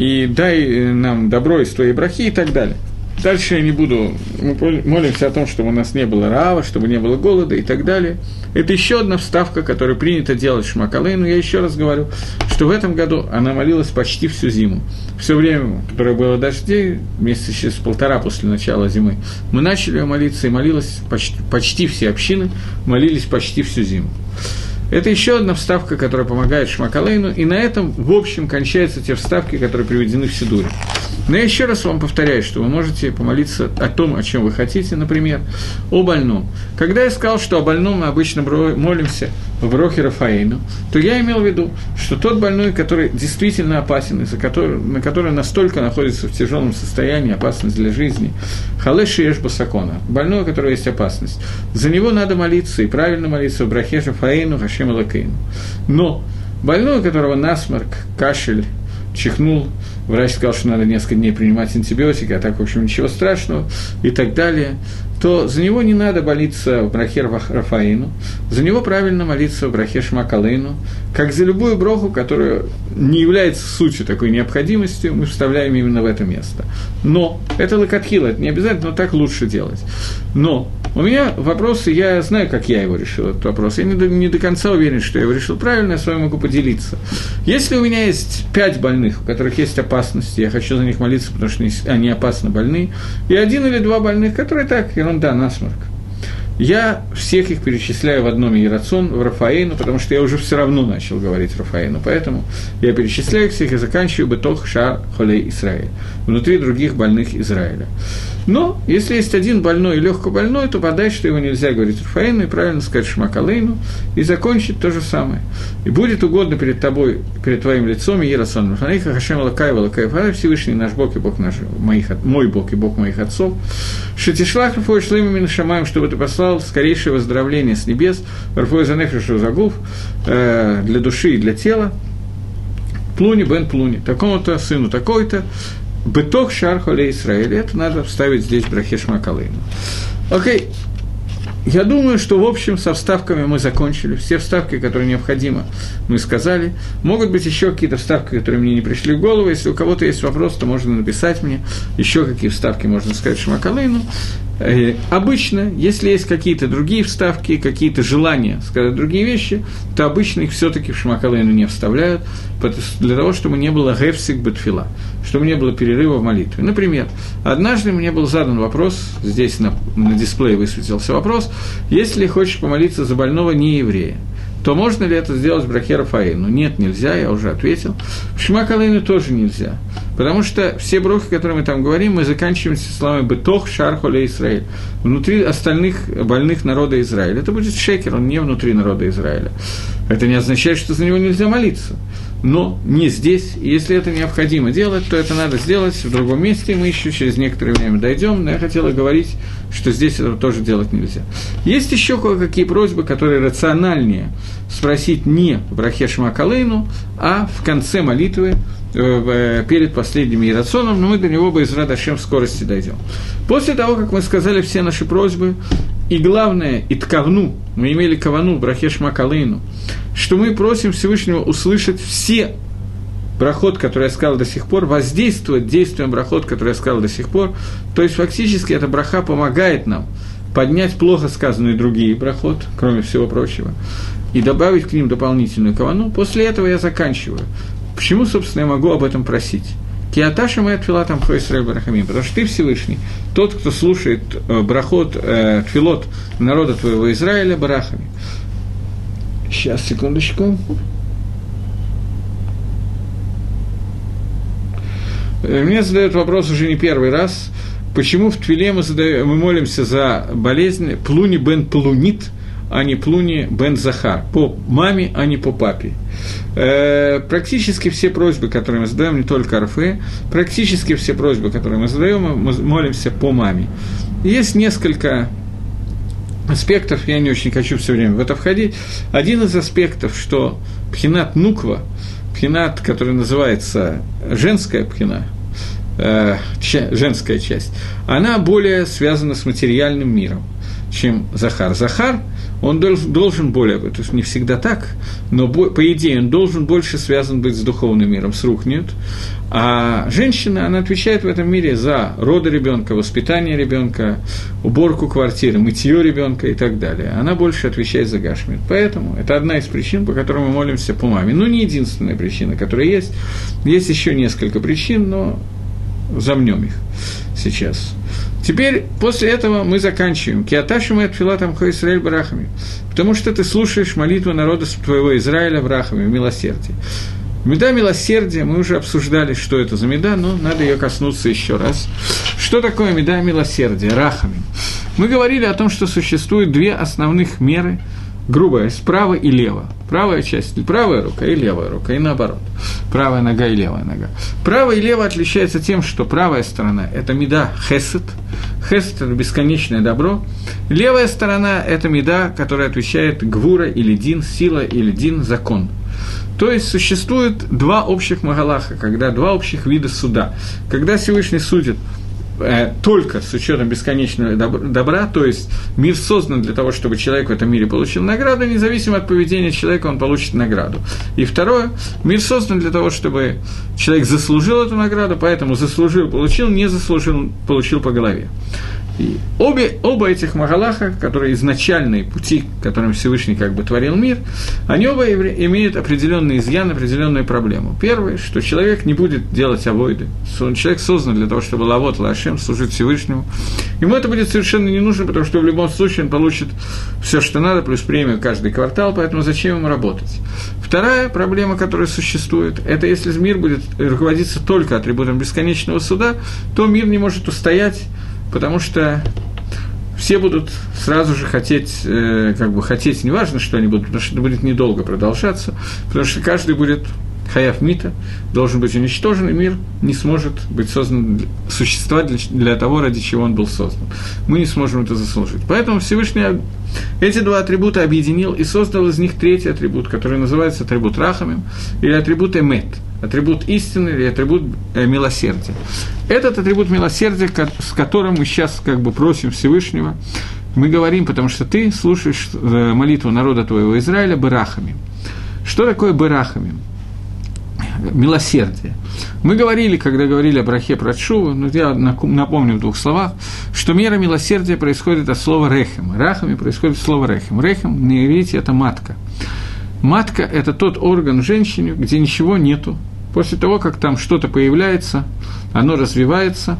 и дай э, нам добро из твоей брахи и так далее. Дальше я не буду, мы молимся о том, чтобы у нас не было рава, чтобы не было голода и так далее. Это еще одна вставка, которую принято делать в Шмакалейну. Я еще раз говорю, что в этом году она молилась почти всю зиму. Все время, которое было дождей, месяца через полтора после начала зимы, мы начали молиться и молилась почти, почти все общины, молились почти всю зиму. Это еще одна вставка, которая помогает Шмакалейну, и на этом, в общем, кончаются те вставки, которые приведены в Сидуре. Но я еще раз вам повторяю, что вы можете помолиться о том, о чем вы хотите, например, о больном. Когда я сказал, что о больном мы обычно молимся в Брохе Рафаэйну, то я имел в виду, что тот больной, который действительно опасен, из-за которого, на который настолько находится в тяжелом состоянии, опасность для жизни, Халеши Еш Басакона, больной, у которого есть опасность, за него надо молиться и правильно молиться в Брахе Рафаэйну, Хашем Лакейну. Но больной, у которого насморк, кашель, чихнул, врач сказал, что надо несколько дней принимать антибиотики, а так, в общем, ничего страшного и так далее, то за него не надо молиться в Брахе Рафаину, за него правильно молиться в Брахе Шмакалейну, как за любую броху, которая не является сутью такой необходимостью, мы вставляем именно в это место. Но, это лакатхила, это не обязательно, но так лучше делать. Но у меня вопросы, я знаю, как я его решил, этот вопрос. Я не до, не до конца уверен, что я его решил правильно, я с вами могу поделиться. Если у меня есть пять больных, у которых есть опасность, я хочу за них молиться, потому что они опасно больны, и один или два больных, которые так, ерунда, насморк. Я всех их перечисляю в одном Ерацон, в Рафаэну, потому что я уже все равно начал говорить Рафаэну, поэтому я перечисляю их всех и заканчиваю бытох шар холей Израиль, внутри других больных Израиля. Но если есть один больной и легко больной, то подай, что его нельзя говорить Рафаэну, и правильно сказать Шмакалейну, и закончить то же самое. И будет угодно перед тобой, перед твоим лицом, Ерасон Рафанейха, Хашем Лакаева, Лакаева, Всевышний наш Бог и Бог наш, моих, мой Бог и Бог моих отцов, Шатишлах Рафой Шлымами Шамаем, чтобы ты послал скорейшее выздоровление с небес, Рафой Занефишу Загув, э, для души и для тела, Плуни бен Плуни, такому-то сыну такой-то, Быток Шархоле Израиля. Это надо вставить здесь Брахеш Макалейну. Окей. Я думаю, что, в общем, со вставками мы закончили. Все вставки, которые необходимо, мы сказали. Могут быть еще какие-то вставки, которые мне не пришли в голову. Если у кого-то есть вопрос, то можно написать мне. Еще какие вставки можно сказать Шмакалейну. Э, обычно, если есть какие-то другие вставки, какие-то желания сказать другие вещи, то обычно их все-таки в Шмакалейну не вставляют, для того, чтобы не было гефсик бетфила, чтобы не было перерыва в молитве. Например, однажды мне был задан вопрос, здесь на, на дисплее высветился вопрос, если хочешь помолиться за больного нееврея, то можно ли это сделать брахе Рафаэль? Ну, нет, нельзя, я уже ответил. В Шмакалейну тоже нельзя. Потому что все брохи, которые мы там говорим, мы заканчиваемся словами «бетох шархоля Израиль». Внутри остальных больных народа Израиля. Это будет шекер, он не внутри народа Израиля. Это не означает, что за него нельзя молиться но не здесь. Если это необходимо делать, то это надо сделать в другом месте. Мы еще через некоторое время дойдем, но я хотела говорить, что здесь это тоже делать нельзя. Есть еще кое-какие просьбы, которые рациональнее спросить не в Брахе Шмакалейну, а в конце молитвы, перед последним Иерационом, но мы до него бы из Радашем в скорости дойдем. После того, как мы сказали все наши просьбы, и главное, и ткавну, мы имели кавану, брахеш макалейну, что мы просим Всевышнего услышать все брахот, который я сказал до сих пор, воздействовать действием брахот, который я сказал до сих пор. То есть, фактически, эта браха помогает нам поднять плохо сказанные другие брахот, кроме всего прочего, и добавить к ним дополнительную кавану. После этого я заканчиваю. Почему, собственно, я могу об этом просить? Киаташа моя тфила там Хойсрель Барахамим, потому что ты Всевышний, тот, кто слушает э, брахот, э, тфилот народа твоего Израиля Барахами. Сейчас, секундочку. Э, мне задают вопрос уже не первый раз, почему в Твиле мы, задаем, мы молимся за болезнь Плуни бен Плунит, а не Плуни бен Захар, по маме, а не по папе. Э, практически все просьбы, которые мы задаем, не только Арфе, практически все просьбы, которые мы задаем, мы молимся по маме. Есть несколько аспектов, я не очень хочу все время в это входить. Один из аспектов, что пхинат нуква, пхинат, который называется женская пхина, э, женская часть, она более связана с материальным миром, чем Захар. Захар он должен более, то есть не всегда так, но по идее он должен больше связан быть с духовным миром, с рук нет. А женщина, она отвечает в этом мире за роды ребенка, воспитание ребенка, уборку квартиры, мытье ребенка и так далее. Она больше отвечает за Гашмит. Поэтому это одна из причин, по которой мы молимся по маме. Но не единственная причина, которая есть. Есть еще несколько причин, но замнем их сейчас. Теперь, после этого мы заканчиваем. Киаташи мы отфилатам Израиль барахами. Потому что ты слушаешь молитву народа твоего Израиля барахами, в милосердии. Меда милосердия, мы уже обсуждали, что это за меда, но надо ее коснуться еще раз. Что такое меда милосердия, рахами? Мы говорили о том, что существует две основных меры – грубая, справа и лево. Правая часть, правая рука и левая рука, и наоборот. Правая нога и левая нога. Правая и левая отличается тем, что правая сторона – это меда хесед, хесед – это бесконечное добро. Левая сторона – это меда, которая отвечает гвура или дин, сила или дин, закон. То есть существует два общих магалаха, когда два общих вида суда. Когда Всевышний судит только с учетом бесконечного добра, то есть мир создан для того, чтобы человек в этом мире получил награду, независимо от поведения человека, он получит награду. И второе, мир создан для того, чтобы человек заслужил эту награду, поэтому заслужил, получил, не заслужил, получил по голове. И обе, оба этих Магалаха, которые изначальные пути, которым Всевышний как бы творил мир, они оба имеют определенный изъян, определенную проблему. Первое, что человек не будет делать авойды. Человек создан для того, чтобы лавот лашем служить Всевышнему. Ему это будет совершенно не нужно, потому что в любом случае он получит все, что надо, плюс премию каждый квартал, поэтому зачем ему работать? Вторая проблема, которая существует, это если мир будет руководиться только атрибутом бесконечного суда, то мир не может устоять потому что все будут сразу же хотеть, э, как бы хотеть, неважно, что они будут, потому что это будет недолго продолжаться, потому что каждый будет хаяв мита, должен быть уничтожен, и мир не сможет быть создан, существовать для того, ради чего он был создан. Мы не сможем это заслужить. Поэтому Всевышний эти два атрибута объединил и создал из них третий атрибут, который называется атрибут рахамим или атрибут эмет – атрибут истины или атрибут э, милосердия. Этот атрибут милосердия, с которым мы сейчас как бы просим Всевышнего, мы говорим, потому что ты слушаешь э, молитву народа твоего Израиля барахами. Что такое барахами? Милосердие. Мы говорили, когда говорили о брахе про Чуву, но я напомню в двух словах, что мера милосердия происходит от слова рехем. Рахами происходит слово рехем. Рехем, на иврите, это матка. Матка – это тот орган в женщине, где ничего нету, После того, как там что-то появляется, оно развивается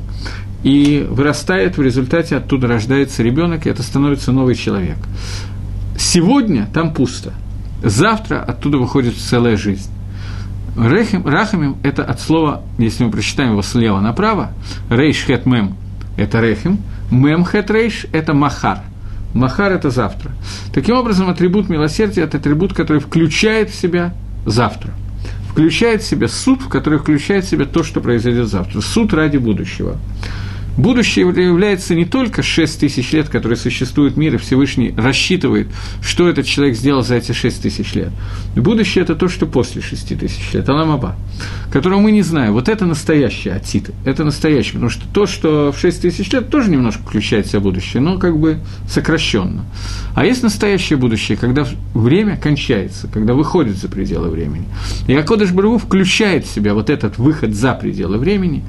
и вырастает, в результате оттуда рождается ребенок, и это становится новый человек. Сегодня там пусто. завтра оттуда выходит целая жизнь. Рехим, рахамим – это от слова, если мы прочитаем его слева направо, рейш хет мем – это рехим, мем хет рейш – это махар. Махар – это завтра. Таким образом, атрибут милосердия – это атрибут, который включает в себя завтра. Включает в себя суд, который включает в себя то, что произойдет завтра. Суд ради будущего. Будущее является не только 6 тысяч лет, которые существует мир, и Всевышний рассчитывает, что этот человек сделал за эти 6 тысяч лет. Будущее – это то, что после 6 тысяч лет, Аламаба, которого мы не знаем. Вот это настоящее Атит, это настоящее, потому что то, что в 6 тысяч лет, тоже немножко включает в себя будущее, но как бы сокращенно. А есть настоящее будущее, когда время кончается, когда выходит за пределы времени. И Акодыш Барву включает в себя вот этот выход за пределы времени,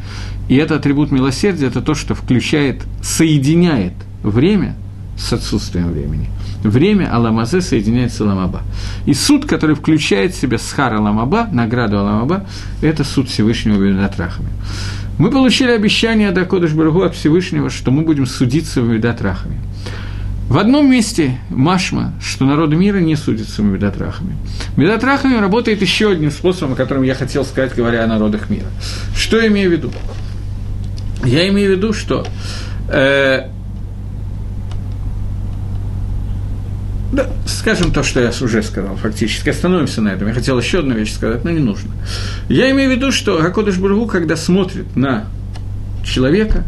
и это атрибут милосердия, это то, что включает, соединяет время с отсутствием времени. Время Аламазе соединяет с Аламаба. И суд, который включает в себя Схар Аламаба, награду Аламаба, это суд Всевышнего Ведатрахами. Мы получили обещание от Акодыш Баргу от Всевышнего, что мы будем судиться в Ведатрахами. В одном месте Машма, что народы мира не судятся Медатрахами. Медатрахами работает еще одним способом, о котором я хотел сказать, говоря о народах мира. Что я имею в виду? Я имею в виду, что э, да, скажем то, что я уже сказал, фактически. Остановимся на этом. Я хотел еще одну вещь сказать, но не нужно. Я имею в виду, что Акодыш Бургу, когда смотрит на человека,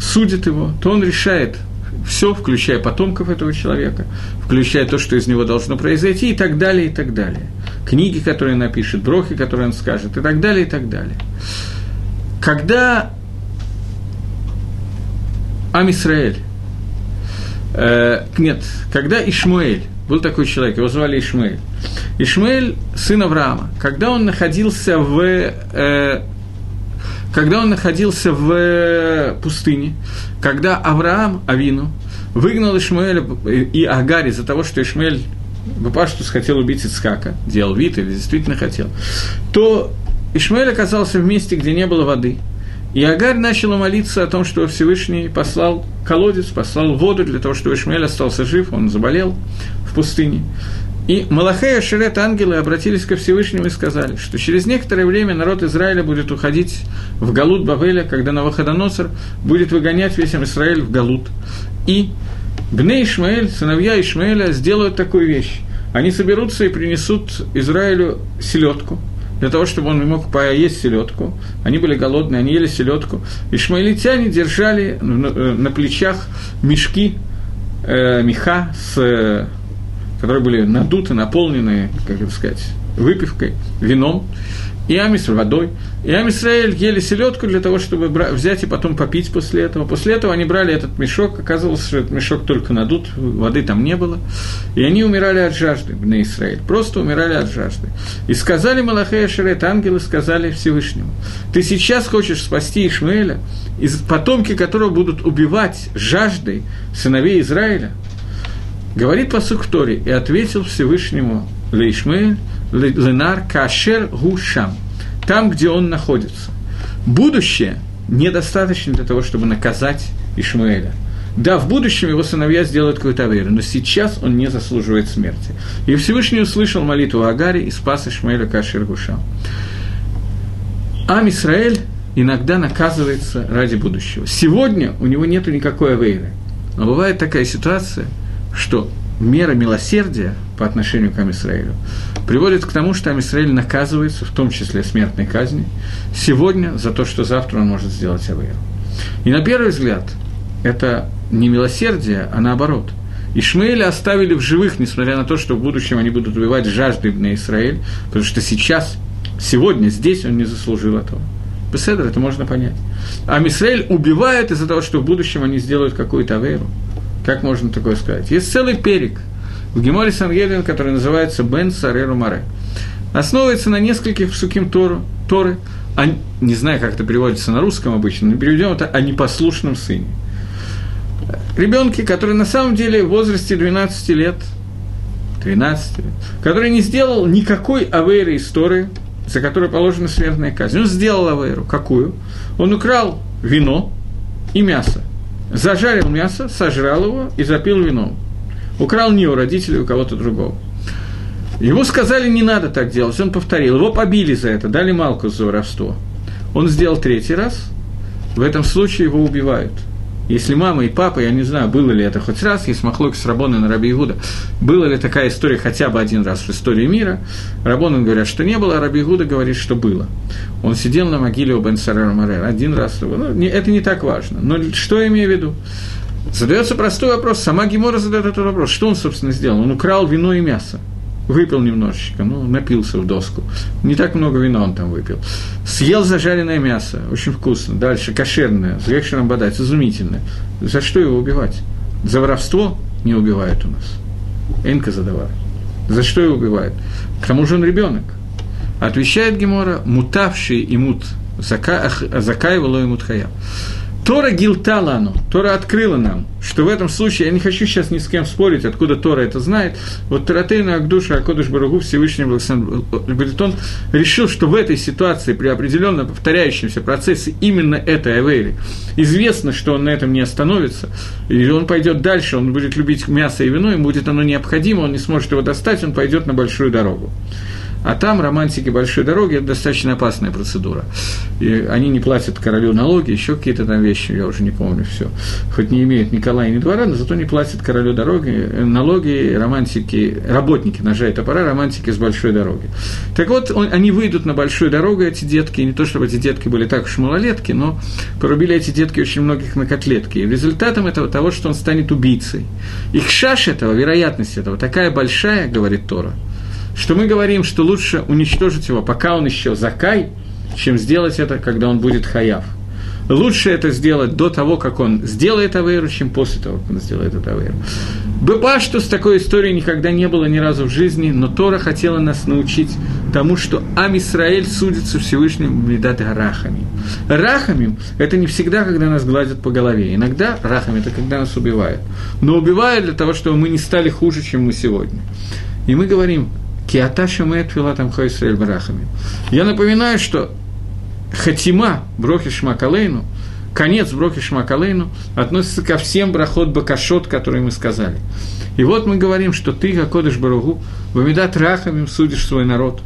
судит его, то он решает все, включая потомков этого человека, включая то, что из него должно произойти, и так далее, и так далее. Книги, которые он напишет, брохи, которые он скажет, и так далее, и так далее. Когда Амисраэль. Э, нет, когда Ишмуэль, был такой человек, его звали Ишмуэль. Ишмуэль – сын Авраама. Когда он находился в... Э, когда он находился в пустыне, когда Авраам, Авину, выгнал Ишмаэля и Агари из-за того, что Ишмаэль Паштус хотел убить Ицхака, делал вид или действительно хотел, то Ишмаэль оказался в месте, где не было воды – и Агарь начала молиться о том, что Всевышний послал колодец, послал воду для того, чтобы Ишмаэль остался жив, он заболел в пустыне. И Малахея Шерет ангелы обратились ко Всевышнему и сказали, что через некоторое время народ Израиля будет уходить в Галут Бавеля, когда Навуходоносор будет выгонять весь Израиль в Галут. И Бне Ишмаэль, сыновья Ишмаэля, сделают такую вещь. Они соберутся и принесут Израилю селедку – для того, чтобы он мог поесть селедку. Они были голодные, они ели селедку. Ишмаилитяне держали на плечах мешки, э, меха, с, которые были надуты, наполнены, как это сказать, выпивкой, вином и Амис водой. И Амисраэль ели селедку для того, чтобы взять и потом попить после этого. После этого они брали этот мешок, оказывалось, что этот мешок только надут, воды там не было. И они умирали от жажды, на Израиль. Просто умирали от жажды. И сказали Малахея Шерет, ангелы сказали Всевышнему, ты сейчас хочешь спасти Ишмаэля, из потомки которого будут убивать жаждой сыновей Израиля? Говорит посук в Торе, и ответил Всевышнему Лейшмель, Ленар Кашер Гушам, там, где он находится. Будущее недостаточно для того, чтобы наказать Ишмаэля. Да, в будущем его сыновья сделают какую-то аверу, но сейчас он не заслуживает смерти. И Всевышний услышал молитву Агари и спас Ишмаэля Кашер Гушам. Ам Исраэль иногда наказывается ради будущего. Сегодня у него нет никакой авейры. Но бывает такая ситуация, что мера милосердия по отношению к Амисраилю приводит к тому, что Амисраиль наказывается, в том числе смертной казни, сегодня за то, что завтра он может сделать Авейру. И на первый взгляд, это не милосердие, а наоборот. Ишмаэля оставили в живых, несмотря на то, что в будущем они будут убивать жажды на Израиль, потому что сейчас, сегодня, здесь он не заслужил этого. Беседр, это можно понять. А Мисраэль убивает из-за того, что в будущем они сделают какую-то аверу. Как можно такое сказать? Есть целый перек в Геморе Сангедрин, который называется Бен Сареру Маре. Основывается на нескольких псуким Тору, Торы, а, не знаю, как это переводится на русском обычно, но переведем это о непослушном сыне. Ребенке, который на самом деле в возрасте 12 лет, 13 лет, который не сделал никакой авейры истории, за которую положена смертная казнь. Он сделал авейру. Какую? Он украл вино и мясо зажарил мясо, сожрал его и запил вином. Украл не у родителей, у кого-то другого. Ему сказали, не надо так делать, он повторил. Его побили за это, дали Малку за воровство. Он сделал третий раз, в этом случае его убивают. Если мама и папа, я не знаю, было ли это хоть раз, есть махлок с Рабоной на Раби Игуда, была ли такая история хотя бы один раз в истории мира, Рабоны говорят, что не было, а Раби Игуда говорит, что было. Он сидел на могиле у Бен Марер один раз, ну, это не так важно. Но что я имею в виду? Задается простой вопрос, сама Гемора задает этот вопрос, что он, собственно, сделал? Он украл вино и мясо выпил немножечко, ну, напился в доску. Не так много вина он там выпил. Съел зажаренное мясо, очень вкусно. Дальше, кошерное, с гекшером бодать, изумительное. За что его убивать? За воровство не убивают у нас. Энка задавар. За что его убивают? К тому же он ребенок. Отвечает Гемора, мутавший и мут, закаивало и мутхая. Тора гилталану, Тора открыла нам, что в этом случае, я не хочу сейчас ни с кем спорить, откуда Тора это знает, вот Таратейна Агдуша Акодыш Барагу Всевышний говорит, он решил, что в этой ситуации, при определенно повторяющемся процессе именно этой Авейри, известно, что он на этом не остановится, и он пойдет дальше, он будет любить мясо и вино, ему будет оно необходимо, он не сможет его достать, он пойдет на большую дорогу. А там романтики большой дороги – это достаточно опасная процедура. И они не платят королю налоги, еще какие-то там вещи, я уже не помню все. Хоть не имеют ни кола и ни двора, но зато не платят королю дороги, э, налоги, романтики, работники ножа и топора, романтики с большой дороги. Так вот, он, они выйдут на большую дорогу, эти детки, не то чтобы эти детки были так уж малолетки, но порубили эти детки очень многих на котлетки. И результатом этого того, что он станет убийцей. Их шаш этого, вероятность этого такая большая, говорит Тора – что мы говорим, что лучше уничтожить его, пока он еще закай, чем сделать это, когда он будет хаяв. Лучше это сделать до того, как он сделает авейру, чем после того, как он сделает эту авейру. Что с такой историей никогда не было ни разу в жизни, но Тора хотела нас научить тому, что Ам Исраэль судится Всевышним Медат Рахами. Рахами – это не всегда, когда нас гладят по голове. Иногда рахами – это когда нас убивают. Но убивают для того, чтобы мы не стали хуже, чем мы сегодня. И мы говорим, Киаташа Мэт Филатам Хойсраэль Барахами. Я напоминаю, что Хатима Брохи Шмакалейну, конец Брохи Шмакалейну относится ко всем брахот Бакашот, которые мы сказали. И вот мы говорим, что ты, как Кодыш Баругу, в Амидат Рахамим судишь свой народ.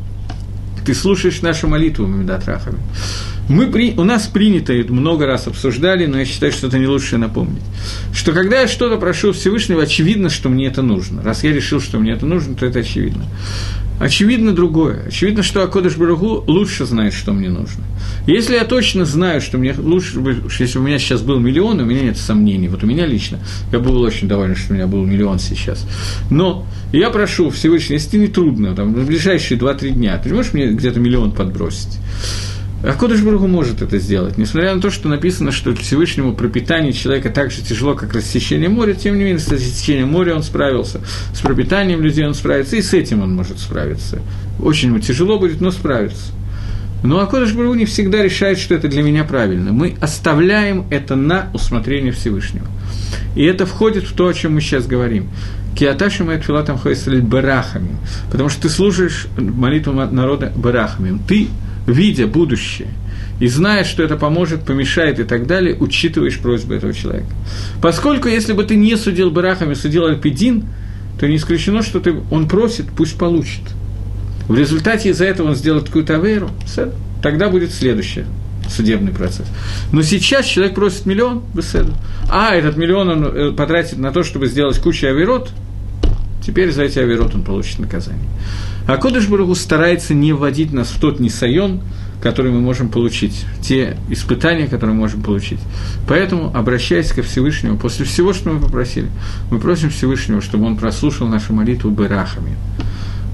Ты слушаешь нашу молитву, Амидат Рахамим. Мы при, у нас принято, много раз обсуждали, но я считаю, что это не лучше напомнить, что когда я что-то прошу Всевышнего, очевидно, что мне это нужно. Раз я решил, что мне это нужно, то это очевидно. Очевидно другое. Очевидно, что Акодыш Барагу лучше знает, что мне нужно. Если я точно знаю, что мне лучше, если у меня сейчас был миллион, у меня нет сомнений. Вот у меня лично, я был очень доволен, что у меня был миллион сейчас. Но я прошу Всевышнего, если не трудно, там, в ближайшие 2-3 дня, ты можешь мне где-то миллион подбросить? А Кодыш Бургу может это сделать. Несмотря на то, что написано, что Всевышнему пропитание человека так же тяжело, как рассечение моря, тем не менее, с рассечением моря он справился, с пропитанием людей он справится, и с этим он может справиться. Очень ему тяжело будет, но справится. Но Акодыш Бургу не всегда решает, что это для меня правильно. Мы оставляем это на усмотрение Всевышнего. И это входит в то, о чем мы сейчас говорим. Киаташи моет филатам хойсалит барахами. Потому что ты слушаешь молитву народа барахами. Ты видя будущее, и зная, что это поможет, помешает и так далее, учитываешь просьбу этого человека. Поскольку, если бы ты не судил Барахами, судил Альпидин, то не исключено, что ты, он просит, пусть получит. В результате из-за этого он сделает какую-то аверу, тогда будет следующее судебный процесс. Но сейчас человек просит миллион, беседу. А этот миллион он э, потратит на то, чтобы сделать кучу авирот, теперь за эти авирот он получит наказание. А Кодыш Барагу старается не вводить нас в тот несайон, который мы можем получить, те испытания, которые мы можем получить. Поэтому, обращаясь ко Всевышнему, после всего, что мы попросили, мы просим Всевышнего, чтобы он прослушал нашу молитву Берахами.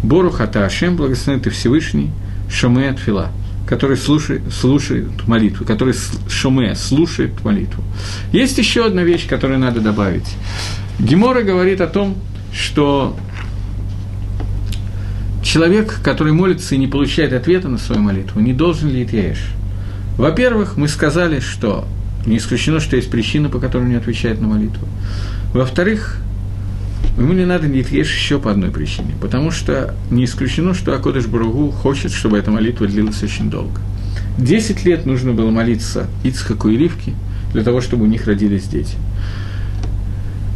Бору Хата Ашем, благословен ты Всевышний, Шоме Атфила, который слушает, слушает молитву, который Шоме слушает молитву. Есть еще одна вещь, которую надо добавить. Гемора говорит о том, что человек, который молится и не получает ответа на свою молитву, не должен ли Итьяеш? Во-первых, мы сказали, что не исключено, что есть причина, по которой он не отвечает на молитву. Во-вторых, ему не надо не Итьеш еще по одной причине, потому что не исключено, что Акодыш Буругу хочет, чтобы эта молитва длилась очень долго. Десять лет нужно было молиться Ицхаку и Ривке для того, чтобы у них родились дети.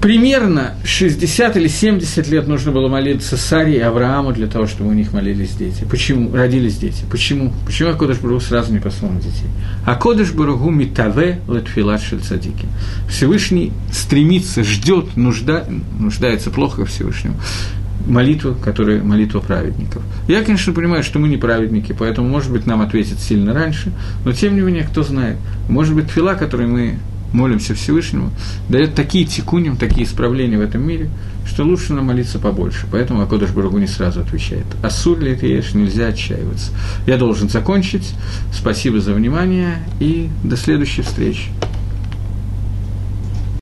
Примерно 60 или 70 лет нужно было молиться Саре и Аврааму для того, чтобы у них молились дети. Почему? Родились дети. Почему? Почему Акодыш Баругу сразу не послал детей? Акодыш Баругу митаве летфилат шельцадики. Всевышний стремится, ждет, нужда, нуждается плохо Всевышнему молитву, которая молитва праведников. Я, конечно, понимаю, что мы не праведники, поэтому, может быть, нам ответят сильно раньше, но, тем не менее, кто знает, может быть, фила, который мы молимся Всевышнему, дает такие тикуним, такие исправления в этом мире, что лучше нам молиться побольше. Поэтому Акодыш Барагу не сразу отвечает. А сур ли это ешь, нельзя отчаиваться. Я должен закончить. Спасибо за внимание и до следующей встречи.